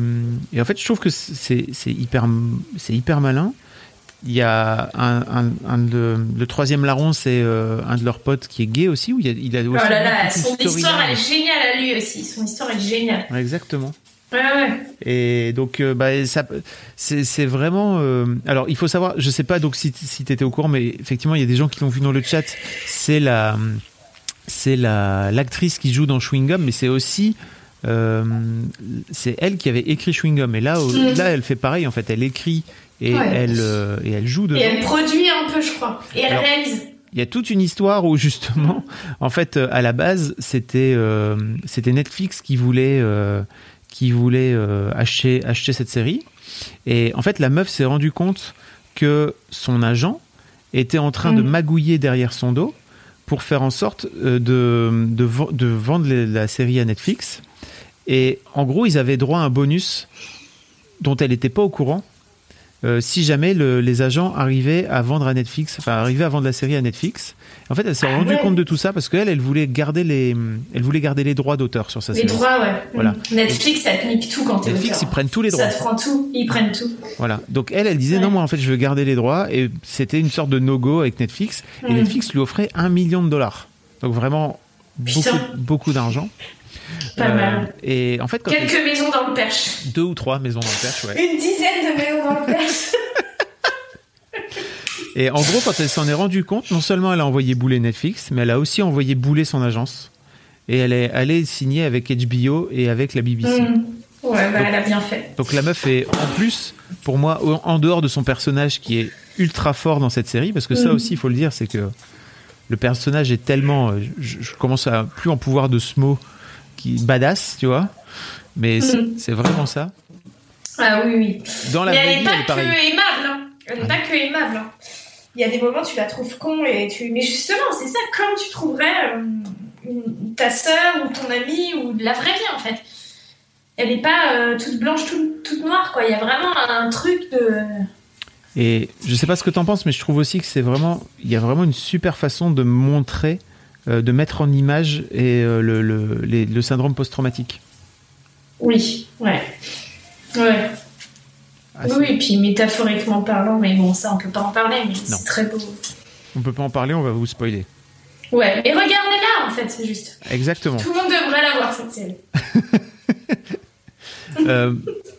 S2: et en fait, je trouve que c'est hyper, c'est hyper malin. Il y a un, un, un de- le troisième larron, c'est euh, un de leurs potes qui est gay aussi. Où il, a, il a
S3: Oh là là, son histoire, elle est géniale à lui aussi. Son histoire est géniale.
S2: Ouais, Exactement.
S3: Ouais, ouais.
S2: Et donc, euh, bah, ça, c'est, vraiment. euh, alors, il faut savoir, je sais pas donc si, si tu étais au courant, mais effectivement, il y a des gens qui l'ont vu dans le chat. C'est la, c'est la, l'actrice qui joue dans Chewing Gum, mais c'est aussi. euh, c'est elle qui avait écrit Chewing Gum. Et là, au-
S3: Mhm.
S2: là, elle fait pareil. En fait, elle écrit et,
S3: Ouais.
S2: elle, et elle joue dedans.
S3: Et elle produit un peu, je crois. Et elle
S2: Alors-
S3: réalise.
S2: Il y a toute une histoire où justement, en fait, à la base, c'était euh, c'était Netflix qui voulait euh, qui voulait euh, acheter acheter cette série. Et en fait, la meuf s'est rendue compte que son agent était en train de
S3: Mm.
S2: magouiller derrière son dos pour faire en sorte euh, de, de, ven- de vendre la série à Netflix. Et en gros, ils avaient droit à un bonus dont elle n'était pas au courant. Euh, si jamais le- les agents arrivaient à vendre à Netflix, enfin arrivaient à vendre la série à Netflix. En fait, elle s'est rendue
S3: ouais.
S2: compte de tout ça parce qu'elle, elle voulait garder les, elle voulait garder les droits d'auteur sur sa
S3: Les
S2: série.
S3: droits, ouais.
S2: Voilà.
S3: Netflix, ça te nique tout quand t'es
S2: Netflix, ils prennent tous les droits.
S3: Ça te prend tout. Ils prennent tout.
S2: Voilà. Donc elle, elle disait
S3: Ouais.
S2: non, moi en fait, je veux garder les droits et c'était une sorte de no-go avec Netflix. Et. Netflix lui offrait un million de dollars. Donc vraiment beaucoup, beaucoup d'argent.
S3: Pas mal.
S2: Et en fait, quand
S3: Quelques maisons dans le perche.
S2: deux ou trois maisons dans le perche, ouais.
S3: Une dizaine de maisons dans le perche.
S2: Et en gros, quand elle s'en est rendue compte, non seulement elle a envoyé bouler Netflix, mais elle a aussi envoyé bouler son agence. Et elle est allée signer avec HBO et avec la BBC.
S3: Mm. Ouais, bah,
S2: Donc-
S3: elle a bien fait.
S2: Donc la meuf est en plus, pour moi, en dehors de son personnage qui est ultra fort dans cette série, parce que ça
S3: Mm.
S2: aussi, il faut le dire, c'est que le personnage est tellement, euh, je, je commence à plus en pouvoir de ce mot qui badass, tu vois. Mais c'est-
S3: Mm.
S2: c'est vraiment ça.
S3: Ah oui, oui.
S2: Dans la
S3: Mais elle
S2: vie,
S3: est pas. Hein. Elle est pas que aimable. hein. Il y a des moments tu la trouves con et tu. Mais justement, c'est ça, comme tu trouverais euh, ta sœur ou ton ami ou de la vraie vie en fait. Elle est pas euh, toute blanche, toute, toute noire quoi. Il y a vraiment un truc de.
S2: Et je sais pas ce que t'en penses, mais je trouve aussi que c'est vraiment, il y a vraiment une super façon de montrer, de mettre en image et euh, le, le, les- le syndrome post-traumatique.
S3: Oui, ouais. Ouais.
S2: Ah,
S3: oui, oui, puis métaphoriquement parlant, mais bon, ça on peut pas en parler, mais c'est très beau.
S2: On peut pas en parler, on va vous spoiler.
S3: Ouais, mais regardez-la en fait, c'est juste.
S2: Exactement.
S3: Tout le monde devrait la voir cette série.
S2: Euh,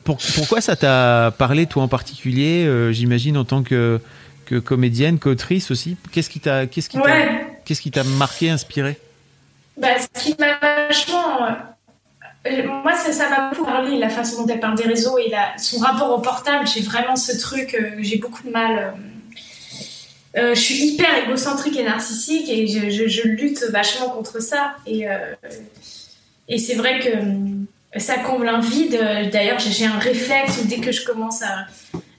S2: pour- pourquoi ça t'a parlé, toi en particulier euh, J'imagine en tant que, que comédienne, qu'autrice aussi? Qu'est-ce qui t'a, qu'est-ce qui
S3: Ouais.
S2: Qu'est-ce qui t'a marqué, inspiré?
S3: Bah, ce qui m'a vachement. euh, euh, moi, ça m'a beaucoup parlé, la façon dont elle parle des réseaux et son rapport au portable. J'ai vraiment ce truc, euh, j'ai beaucoup de mal. je suis hyper égocentrique et narcissique et je, lutte vachement contre ça. Et, c'est vrai que ça comble un vide. D'ailleurs, j'ai un réflexe dès que je commence à,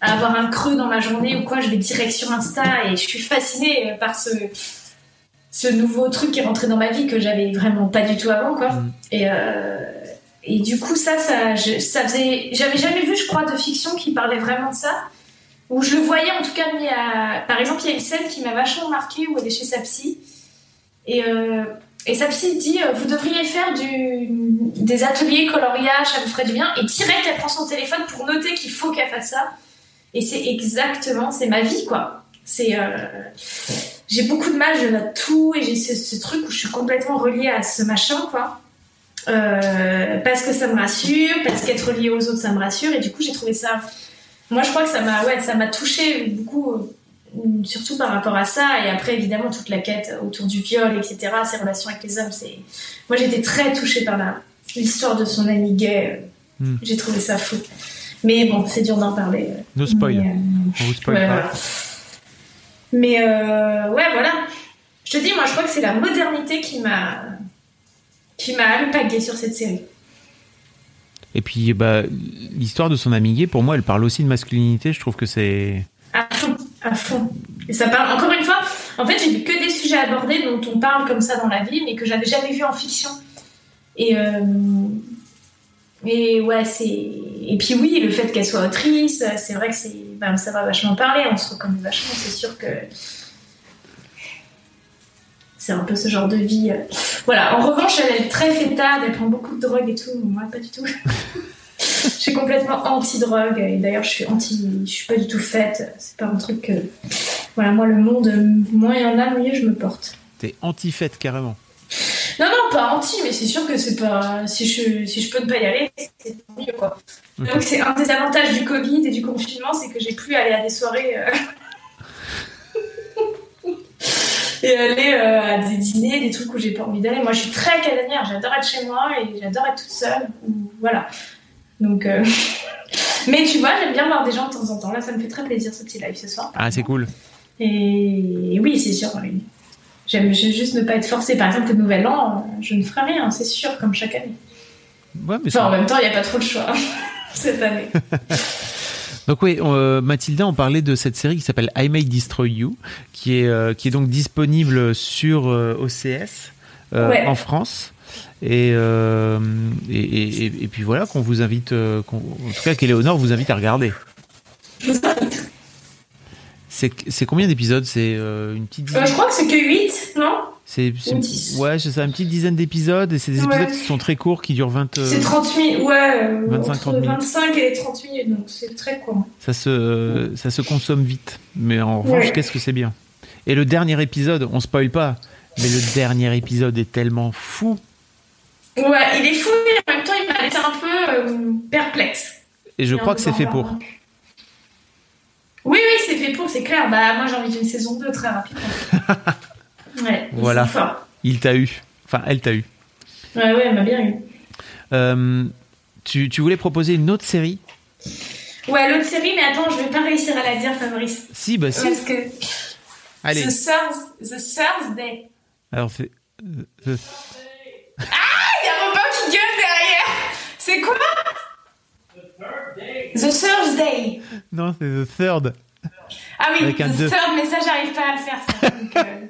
S3: à avoir un creux dans ma journée ou quoi, je vais direct sur Insta et je suis fascinée par ce, ce nouveau truc qui est rentré dans ma vie que j'avais vraiment pas du tout avant, quoi. Et, euh, et du coup, ça, ça, je- ça faisait. J'avais jamais vu, je crois, de fiction qui parlait vraiment de ça. Où je le voyais en tout cas mis à. Par exemple, il y a une scène qui m'a vachement marquée où elle est chez sa psy. Et, euh, et sa psy dit euh, Vous devriez faire du, des ateliers coloriage, ça vous ferait du bien. Et direct, elle prend son téléphone pour noter qu'il faut qu'elle fasse ça. Et c'est exactement, c'est ma vie, quoi. C'est. euh, j'ai beaucoup de mal, je note tout et j'ai ce, ce truc où je suis complètement reliée à ce machin, quoi. Euh, parce que ça me rassure, parce qu'être liée aux autres, ça me rassure. Et du coup, j'ai trouvé ça. Moi, je crois que ça m'a, ouais, ça m'a touché beaucoup, euh, surtout par rapport à ça. Et après, évidemment, toute la quête autour du viol, etc., ses relations avec les hommes, c'est. Moi, j'étais très touchée par la l'histoire de son ami gay.
S2: Hmm.
S3: J'ai trouvé ça fou. Mais bon, c'est dur d'en parler.
S2: No spoil.
S3: Euh,
S2: On vous spoil
S3: Ouais,
S2: pas.
S3: voilà. Mais euh, ouais, voilà. Je te dis, moi, je crois que c'est la modernité qui m'a qui m'a alpagué sur cette série.
S2: Et puis, bah, l'histoire de son ami gay, pour moi, elle parle aussi de masculinité. Je trouve que c'est.
S3: À fond, à fond. Et ça parle, encore une fois, en fait, j'ai vu que des sujets abordés dont on parle comme ça dans la vie, mais que j'avais jamais vu en fiction. Et, euh, et ouais, c'est. Et puis oui, le fait qu'elle soit autrice, c'est vrai que c'est. ben, ça va vachement parler, on se reconnaît vachement, c'est sûr que. C'est un peu ce genre de vie. Voilà, en revanche, elle est très fêtarde, elle prend beaucoup de drogue et tout. Moi, pas du tout. je suis complètement anti-drogue et d'ailleurs, je suis anti. Je suis pas du tout faite. C'est pas un truc que. Voilà, moi, le monde, moins il y en a, mieux je me porte.
S2: T'es anti-fête carrément.
S3: Pas anti, mais c'est sûr que c'est pas. Si je, si je peux ne pas y aller, c'est mieux quoi. Donc c'est un des avantages du Covid et du confinement, c'est que j'ai plus à aller à des soirées. euh, et aller euh, à des dîners, des trucs où j'ai pas envie d'aller. Moi, je suis très casanière, j'adore être chez moi et j'adore être toute seule. ou- Voilà. Donc, euh, mais tu vois, j'aime bien voir des gens de temps en temps. Là, ça me fait très plaisir ce petit live ce soir.
S2: Ah, c'est cool.
S3: Et oui, c'est sûr. oui. J'aime juste ne pas être forcée. Par exemple, le nouvel an, je ne ferai rien, c'est sûr, comme chaque année.
S2: Ouais, mais
S3: Enfin, en même temps, il n'y a pas trop de choix cette année.
S2: Donc oui, euh, Mathilda, on parlait de cette série qui s'appelle I May Destroy You, qui est, euh, qui est donc disponible sur euh, OCS euh,
S3: Ouais.
S2: en France. Et, et, et- puis voilà, qu'on vous invite, en tout cas qu'Éléonore vous invite à regarder. C'est c'est combien d'épisodes? C'est euh, une petite
S3: Euh, je crois que c'est que 8, non?
S2: C'est, c'est-
S3: ou 10.
S2: Ouais, c'est ça, une petite dizaine d'épisodes. Et c'est des
S3: Ouais.
S2: épisodes qui sont très courts, qui durent 20... euh,
S3: C'est 30 minutes, ouais, euh,
S2: 25,
S3: entre
S2: 30 minutes.
S3: 25 et 30 minutes, donc c'est très court.
S2: ça, se, ça se consomme vite. Mais en revanche,
S3: Ouais.
S2: qu'est-ce que c'est bien? Et le dernier épisode, on spoil pas, mais le dernier épisode est tellement fou.
S3: Ouais, il est fou, mais en même temps, il m'a laissé un peu euh, perplexe.
S2: Et je
S3: Et
S2: crois que c'est fait pour.
S3: Oui, oui, c'est fait pour, c'est clair. Bah, moi, j'ai envie d'une saison 2 très rapidement. ouais,
S2: Voilà. Il t'a eu. Enfin, elle t'a eu.
S3: Ouais, ouais, elle m'a bien eu.
S2: Euh, tu, tu voulais proposer une autre série?
S3: Ouais, l'autre série, mais attends, je vais pas réussir à la dire, Fabrice.
S2: Si, bah si.
S3: Parce que.
S2: Allez.
S3: The, Thurs- The Thursday.
S2: Alors, c'est. euh, euh,
S3: Ah, il y a Robin qui gueule derrière C'est quoi? The Thursday.
S2: Non, c'est The Third.
S3: Ah oui,
S2: Avec un
S3: The
S2: deux.
S3: Third, mais ça, j'arrive pas à le faire, ça. donc, euh.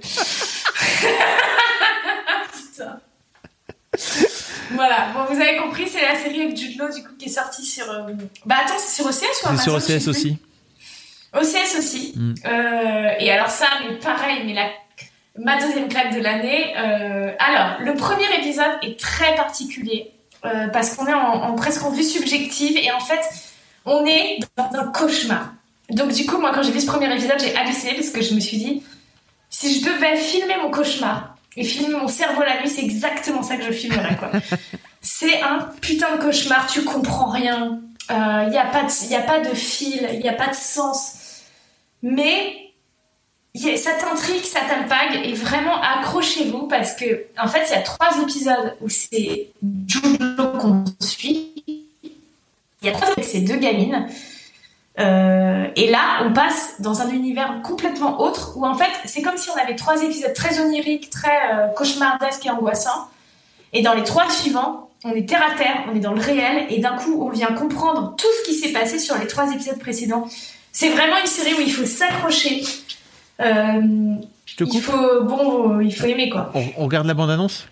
S3: Putain. Voilà, bon, vous avez compris, c'est la série avec Jude Law, du coup, qui est sortie sur... euh, Bah attends, c'est sur OCS ou
S2: C'est sur OCS aussi.
S3: OCS aussi.
S2: Mm.
S3: Euh, et alors ça, mais pareil, mais la, ma deuxième claque de l'année. euh, alors, le premier épisode est très particulier euh, parce qu'on est en, en- presque en vue subjective et en fait, on est dans un cauchemar. Donc du coup, moi, quand j'ai vu ce premier épisode, j'ai halluciné parce que je me suis dit, si je devais filmer mon cauchemar et filmer mon cerveau la nuit, c'est exactement ça que je filmerais, quoi. c'est un putain de cauchemar, tu comprends rien. Il n'y a, pas de- y a pas de fil, il n'y a pas de sens. Mais ça t'intrigue, ça t'alpague et vraiment accrochez-vous parce que en fait il y a trois épisodes où c'est Jude qu'on suit. Il y a trois avec ces deux gamines. Euh, et là, on passe dans un univers complètement autre où en fait, c'est comme si on avait trois épisodes très oniriques, très euh, cauchemardesques et angoissants. Et dans les trois suivants, on est terre à terre, on est dans le réel, et d'un coup, on vient comprendre tout ce qui s'est passé sur les trois épisodes précédents. C'est vraiment une série où il faut s'accrocher. Euh,
S2: Je te
S3: il faut, bon, il faut aimer quoi.
S2: On, on regarde la bande-annonce?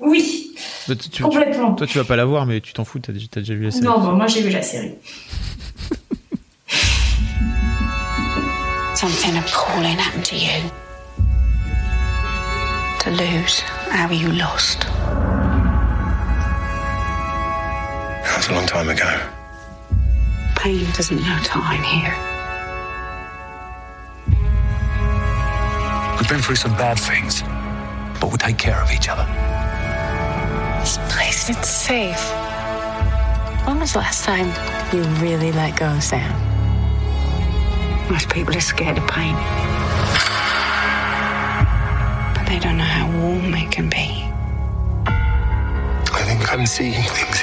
S3: Oui,
S2: Bah, tu- tu-
S3: complètement.
S2: Toi, tu vas pas la voir, mais tu t'en fous, t'as déjà, vu la série.
S3: Non, bon, moi j'ai vu la série.
S6: Something appalling happened to you. To lose how you lost.
S5: That was a long time ago.
S6: Pain doesn't know time here.
S5: Been through some bad things, but we'll take care of each other.
S6: This place, it's safe. When was the last time you really let go, Sam? Most people are scared of pain. But they don't know how warm it can be.
S5: I think I'm seeing things.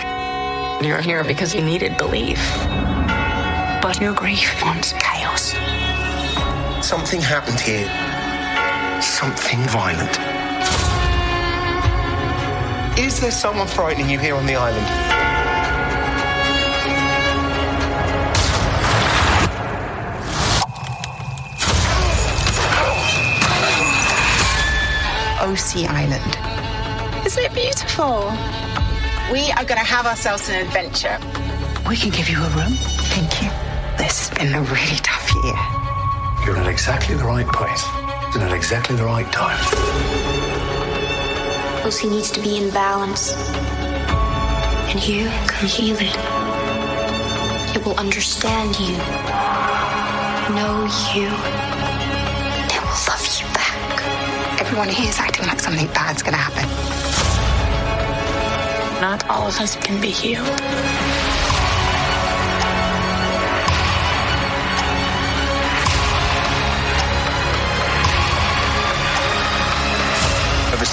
S6: You're here because you needed belief. But your grief wants chaos.
S5: Something happened here. Something violent. Is there someone frightening you here on the island?
S13: OC Island. Isn't it beautiful? We are going to have ourselves an adventure.
S6: We can give you a room.
S13: Thank you. This has been a really tough year.
S5: You're in exactly the right place and at exactly the right time.
S14: Lucy needs to be in balance. And you can heal it. It will understand you, know you.
S13: It will love you back. Everyone here is acting like something bad's going to happen.
S6: Not all of us can be healed.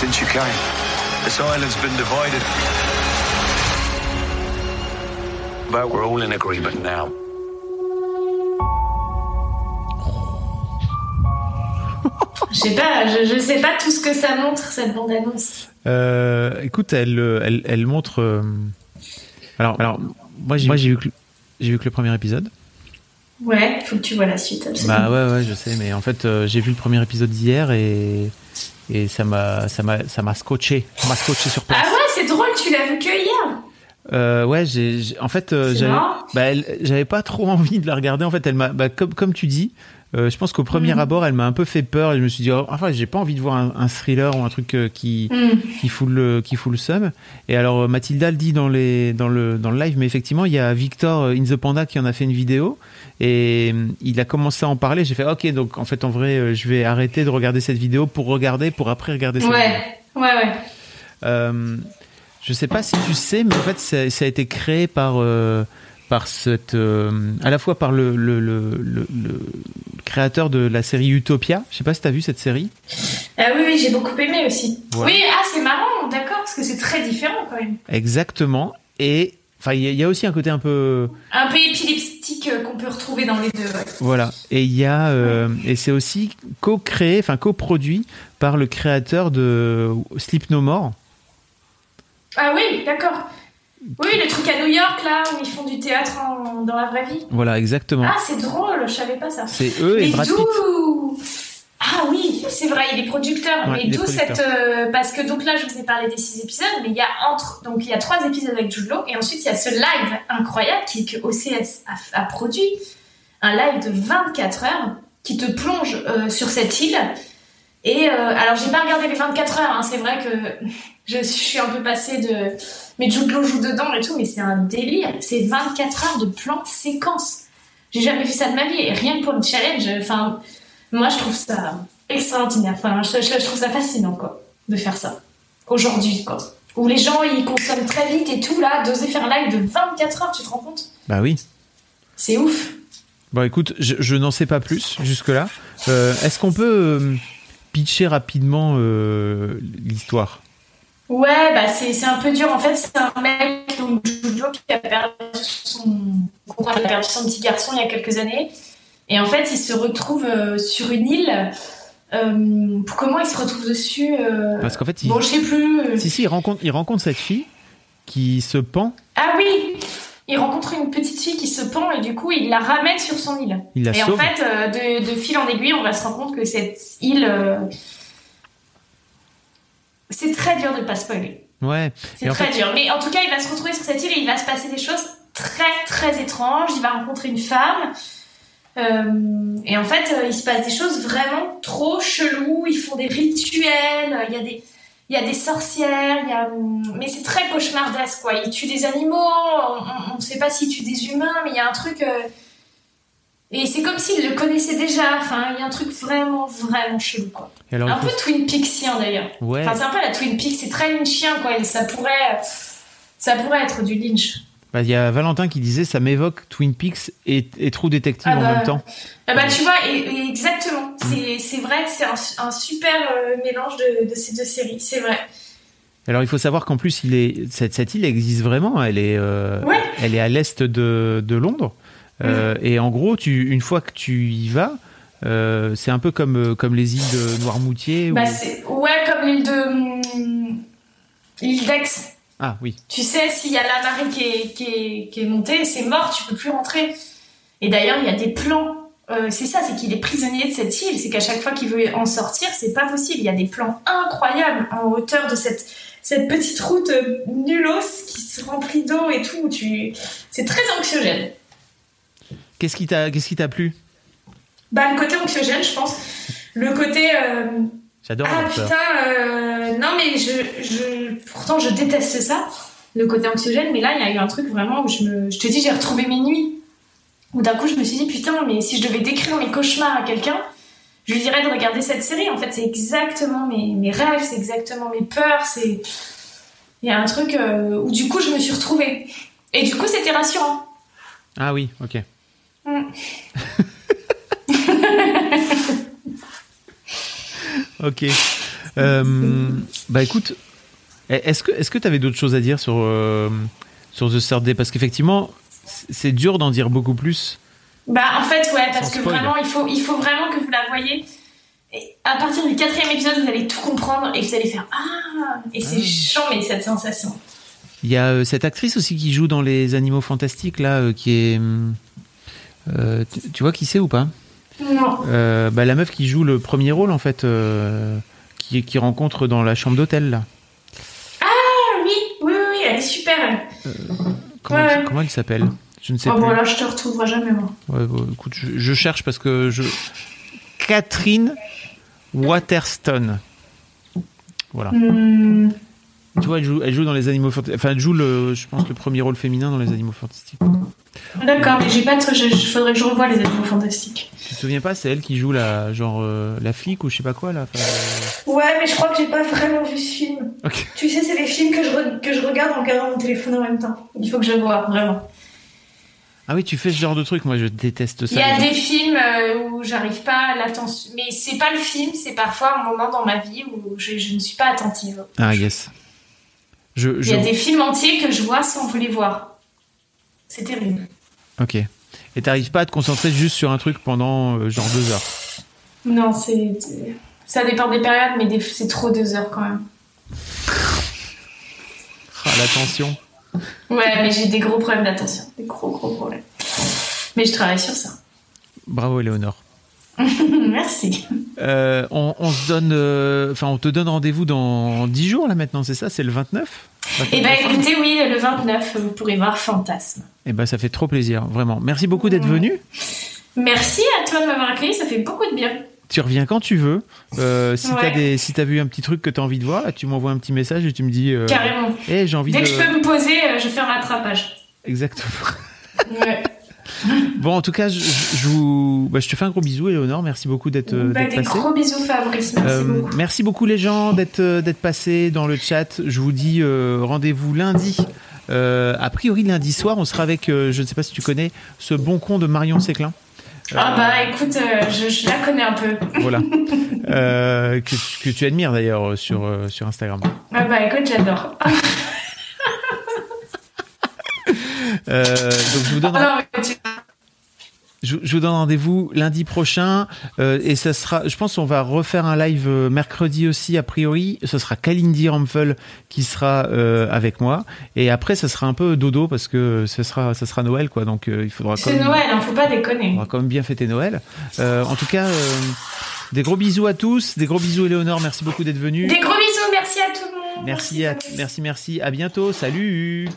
S5: Since you came, this island's been divided. But we're all in agreement now.
S3: Je sais pas, je, je sais pas tout ce que ça montre, cette bande-annonce.
S2: Euh, écoute, elle, elle, elle montre. euh, Alors, alors, moi vu que j'ai vu que le premier épisode.
S3: Ouais, faut que tu vois la suite, absolument.
S2: Bah ouais, ouais, je sais, mais en fait, euh, j'ai vu le premier épisode d'hier et et ça m'a ça m'a ça m'a scotché, m'a scotché sur place.
S3: Ah ouais, c'est drôle, tu l'as vu que hier.
S2: Euh, ouais, j'ai, en fait, euh, j'avais, bah, pas trop envie de la regarder. En fait, elle m'a, bah, comme, comme tu dis, euh, je pense qu'au premier
S3: Mhm.
S2: abord, elle m'a un peu fait peur et je me suis dit, oh, enfin, j'ai pas envie de voir un, un thriller ou un truc euh, qui,
S3: Mhm.
S2: qui fout le, qui fout le seum. Et alors, euh, Mathilda le dit dans les, dans le, dans le live, mais effectivement, il y a Victor In the Panda qui en a fait une vidéo et euh, il a commencé à en parler. J'ai fait, ok, donc en fait, en vrai, je vais arrêter de regarder cette vidéo pour regarder, pour après regarder cette vidéo.
S3: Ouais, ouais, ouais.
S2: Euh, je sais pas si tu sais, mais en fait, ça, ça a été créé par, euh, par cette, euh, à la fois par le, le, le, le- le créateur de la série Utopia. Je sais pas si t'as vu cette série.
S3: Ah oui, oui, j'ai beaucoup aimé aussi.
S2: Ouais.
S3: Oui, ah c'est marrant, d'accord, parce que c'est très différent quand même.
S2: Exactement. Et enfin, il y, a- il y a aussi un côté un peu,
S3: Un peu épileptique euh, qu'on peut retrouver dans les deux. ouais.
S2: voilà. Et il y a, euh, et c'est aussi co-créé, enfin coproduit par le créateur de Sleep No More.
S3: Ah oui, d'accord. Oui, le truc à New York là où ils font du théâtre en- dans la vraie vie.
S2: Voilà, exactement.
S3: Ah, c'est drôle, je savais pas ça.
S2: C'est eux et Brad
S3: Ah oui, c'est vrai, il est producteur.
S2: Ouais,
S3: mais d'où cette euh, parce que donc là je vous ai parlé des six épisodes, mais il y a entre donc il y a trois épisodes avec Jude Law et ensuite il y a ce live incroyable qui que OCS a, a produit un live de 24 heures qui te plonge euh, sur cette île. Et euh, alors j'ai pas regardé les 24 heures, hein, c'est vrai que je suis un peu passée de mais Jude Law joue dedans et tout, mais c'est un délire. C'est 24 heures de plan séquence. J'ai jamais vu ça de ma vie et rien que pour le challenge, enfin moi, je trouve ça extraordinaire. Enfin, je, je- je trouve ça fascinant, quoi, de faire ça. Aujourd'hui, quoi. Où les gens, ils consomment très vite et tout, là, d'oser faire un live de 24 heures, tu te rends compte?
S2: Bah oui.
S3: C'est ouf.
S2: Bon, écoute, je, je n'en sais pas plus jusque-là. Euh, Est-ce qu'on peut euh, pitcher rapidement euh, l'histoire?
S3: Ouais, bah, c'est un peu dur. En fait, c'est un mec, donc, Law, qui a perdu son, a perdu son petit garçon il y a quelques années. Et en fait, il se retrouve euh, sur une île. Euh, comment il se retrouve dessus euh,
S2: Parce qu'en fait, il,
S3: Bon, je sais plus. euh,
S2: si, si, il rencontre, il rencontre cette fille qui se pend.
S3: Ah oui Il rencontre une petite fille qui se pend et du coup il la ramène sur son île.
S2: Il la
S3: et en fait, de, de fil en aiguille, on va se rendre compte que cette île. C'est très dur de pas spoiler.
S2: Ouais.
S3: C'est très
S2: fait,
S3: dur. Mais en tout cas, il va se retrouver sur cette île et il va se passer des choses très très étranges. Il va rencontrer une femme. Euh, et en fait, euh, il se passe des choses vraiment trop cheloues. Ils font des rituels. Il y a des, il y a des sorcières. Il y a, hum, mais c'est très cauchemardesque, quoi. Ils tuent des animaux. On ne sait pas s'ils tuent des humains, mais il y a un truc. euh, et c'est comme s'ils le connaissaient déjà. Enfin, il y a un truc vraiment, vraiment chelou, quoi.
S2: Alors,
S3: un
S2: il faut-
S3: peu Twin Peaksien d'ailleurs.
S2: Ouais.
S3: Enfin, c'est un peu la Twin Peaks. C'est très lynchien, quoi. Et ça pourrait, ça pourrait être du lynch.
S2: bah, il y a Valentin qui disait ça m'évoque Twin Peaks et, et True Detective
S3: Ah
S2: en
S3: bah,
S2: même temps.
S3: Ah bah tu vois, et, et exactement. C'est, c'est vrai que c'est un, un super euh, mélange de, de ces deux séries. C'est vrai.
S2: Alors il faut savoir qu'en plus il est cette, cette île existe vraiment. Elle est euh,
S3: Ouais.
S2: elle est à l'est de, de Londres. Euh, Et en gros, tu, une fois que tu y vas, euh, c'est un peu comme euh, comme les îles de Noirmoutier.
S3: Bah
S2: ou-
S3: ouais comme l'île de l'île d'Aix.
S2: Ah oui.
S3: Tu sais, s'il y a la marée qui est, qui est, qui est montée, c'est mort, tu peux plus rentrer. Et d'ailleurs, il y a des plans. euh, c'est ça, c'est qu'il est prisonnier de cette île. C'est qu'à chaque fois qu'il veut en sortir, c'est pas possible. Il y a des plans incroyables en hauteur de cette, cette petite route nullos qui se remplit d'eau et tout. Tu... C'est très anxiogène.
S2: Qu'est-ce qui t'a qu'est-ce qui t'a plu?
S3: Bah, le côté anxiogène, je pense. Le côté. euh,
S2: J'adore
S3: Ah putain, euh, non mais je, je, pourtant je déteste ça, le côté anxiogène, mais là il y a eu un truc vraiment où je me, je te dis j'ai retrouvé mes nuits, où d'un coup je me suis dit putain mais si je devais décrire mes cauchemars à quelqu'un, je lui dirais de regarder cette série, en fait c'est exactement mes, mes rêves, c'est exactement mes peurs, c'est... Il y a un truc euh, où du coup je me suis retrouvée. Et du coup c'était rassurant.
S2: Ah oui, ok. Ok. Euh, bah écoute, est-ce que est-ce que tu avais d'autres choses à dire sur euh, sur The Third Day? Parce qu'effectivement, c'est dur d'en dire beaucoup plus.
S3: Bah en fait ouais parce que vraiment il faut il faut vraiment que vous la voyez. Et à partir du quatrième épisode vous allez tout comprendre et vous allez faire ah et c'est chambé cette sensation.
S2: Il y a euh, cette actrice aussi qui joue dans les Animaux Fantastiques là, qui est. euh, tu, tu vois qui c'est ou pas
S3: Non.
S2: Euh, bah, La meuf qui joue le premier rôle en fait, euh, qui, qui rencontre dans la chambre d'hôtel là.
S3: Ah oui oui oui, oui, elle est super. elle.
S2: Comment,
S3: Ouais.
S2: elle- comment elle s'appelle Je ne sais
S3: Oh
S2: plus.
S3: bon là je te retrouverai jamais moi.
S2: Ouais, bon, écoute, je, je cherche parce que je. Catherine Waterston. Voilà.
S3: Hmm,
S2: Tu vois, elle joue, elle joue dans les animaux fantastiques. Enfin, elle joue, le, je pense, le premier rôle féminin dans les animaux fantastiques.
S3: D'accord mais j'ai pas de je, je- faudrait que je revoie les animaux fantastiques.
S2: Tu te souviens pas, c'est elle qui joue la, genre, euh, la flic ou je sais pas quoi, là enfin, euh,
S3: Ouais mais je crois que j'ai pas vraiment vu ce film.
S2: Ok.
S3: Tu sais c'est des films que je re- que je regarde en regardant mon téléphone en même temps. Il faut que je vois vraiment.
S2: Ah oui, tu fais ce genre de truc, moi je déteste ça.
S3: Il y a
S2: les gens.
S3: des films euh, où j'arrive pas à l'attention. Mais c'est pas le film, c'est parfois un moment dans ma vie où je, je ne suis pas attentive.
S2: Ah, yes. Je,
S3: Il
S2: je...
S3: y a des films entiers que je vois sans vous les voir. C'est terrible.
S2: Ok. Et t'arrives pas à te concentrer juste sur un truc pendant euh, genre deux heures?
S3: Non, c'est. Ça dépend des périodes, mais des- c'est trop deux heures quand même.
S2: Ah, l'attention.
S3: Ouais, mais j'ai des gros problèmes d'attention. Des gros, gros problèmes. Mais je travaille sur ça.
S2: Bravo, Éléonore.
S3: Merci.
S2: Euh, on, on se donne, euh, on te donne rendez-vous dans 10 jours là maintenant, c'est ça? C'est le 29
S3: Et bah écoutez, oui, le 29, vous pourrez voir Fantasme.
S2: Eh ben, ça fait trop plaisir, vraiment. Merci beaucoup d'être venu.
S3: Merci à toi de m'avoir accueilli, ça fait beaucoup de bien.
S2: Tu reviens quand tu veux. Euh, si
S3: Ouais.
S2: t'as des, si t'as vu un petit truc que t'as envie de voir, là, tu m'envoies un petit message et tu me dis.
S3: Carrément.
S2: Eh, j'ai envie
S3: Dès
S2: de.
S3: que je peux me poser, je fais un rattrapage.
S2: Exactement.
S3: Ouais.
S2: Bon, en tout cas, je, je- je vous, bah, je te fais un gros bisou, Éléonore. Merci beaucoup d'être euh,
S3: Bah, des gros bisous, Fabrice. Merci
S2: Euh,
S3: beaucoup.
S2: merci beaucoup les gens d'être euh, d'être passés dans le chat. Je vous dis euh, rendez-vous lundi. Euh, a priori lundi soir, on sera avec, je ne sais pas si tu connais, ce bon con de Marion Séclin.
S3: Ah bah écoute, je, je la connais un peu.
S2: Voilà. Que, que tu admires d'ailleurs sur, sur Instagram.
S3: Ah bah écoute, j'adore.
S2: Euh, donc je vous donne,
S3: Ah non, mais tu-
S2: je, je vous donne rendez-vous lundi prochain euh, et ça sera, je pense qu'on va refaire un live euh, mercredi aussi a priori. Ce sera Kalindi Ramphel qui sera euh, avec moi et après ça sera un peu dodo parce que ce sera, ça sera Noël quoi. Donc euh, il faudra quand
S3: C'est Noël, hein, faut pas déconner.
S2: On va quand même bien fêter Noël. Euh, en tout cas, euh, des gros bisous à tous, des gros bisous Éléonore, merci beaucoup d'être venue.
S3: Des gros bisous, merci à tout le monde.
S2: Merci, à, merci, merci. À bientôt. Salut.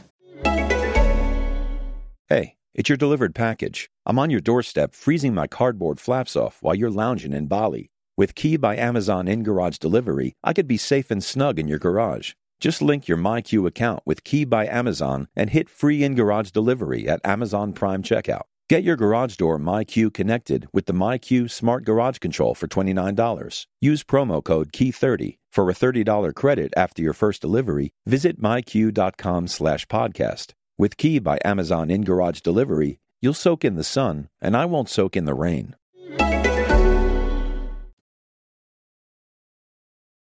S15: Hey, it's your delivered package. I'm on your doorstep freezing my cardboard flaps off while you're lounging in Bali. With Key by Amazon in garage delivery, I could be safe and snug in your garage. Just link your MyQ account with Key by Amazon and hit free in garage delivery at Amazon Prime checkout. Get your garage door MyQ connected with the MyQ Smart Garage Control for $29. Use promo code KEY30 for a $30 credit after your first delivery. Visit myq.com slash podcast. With Key by Amazon in garage delivery, you'll soak in the sun, and I won't soak in the rain.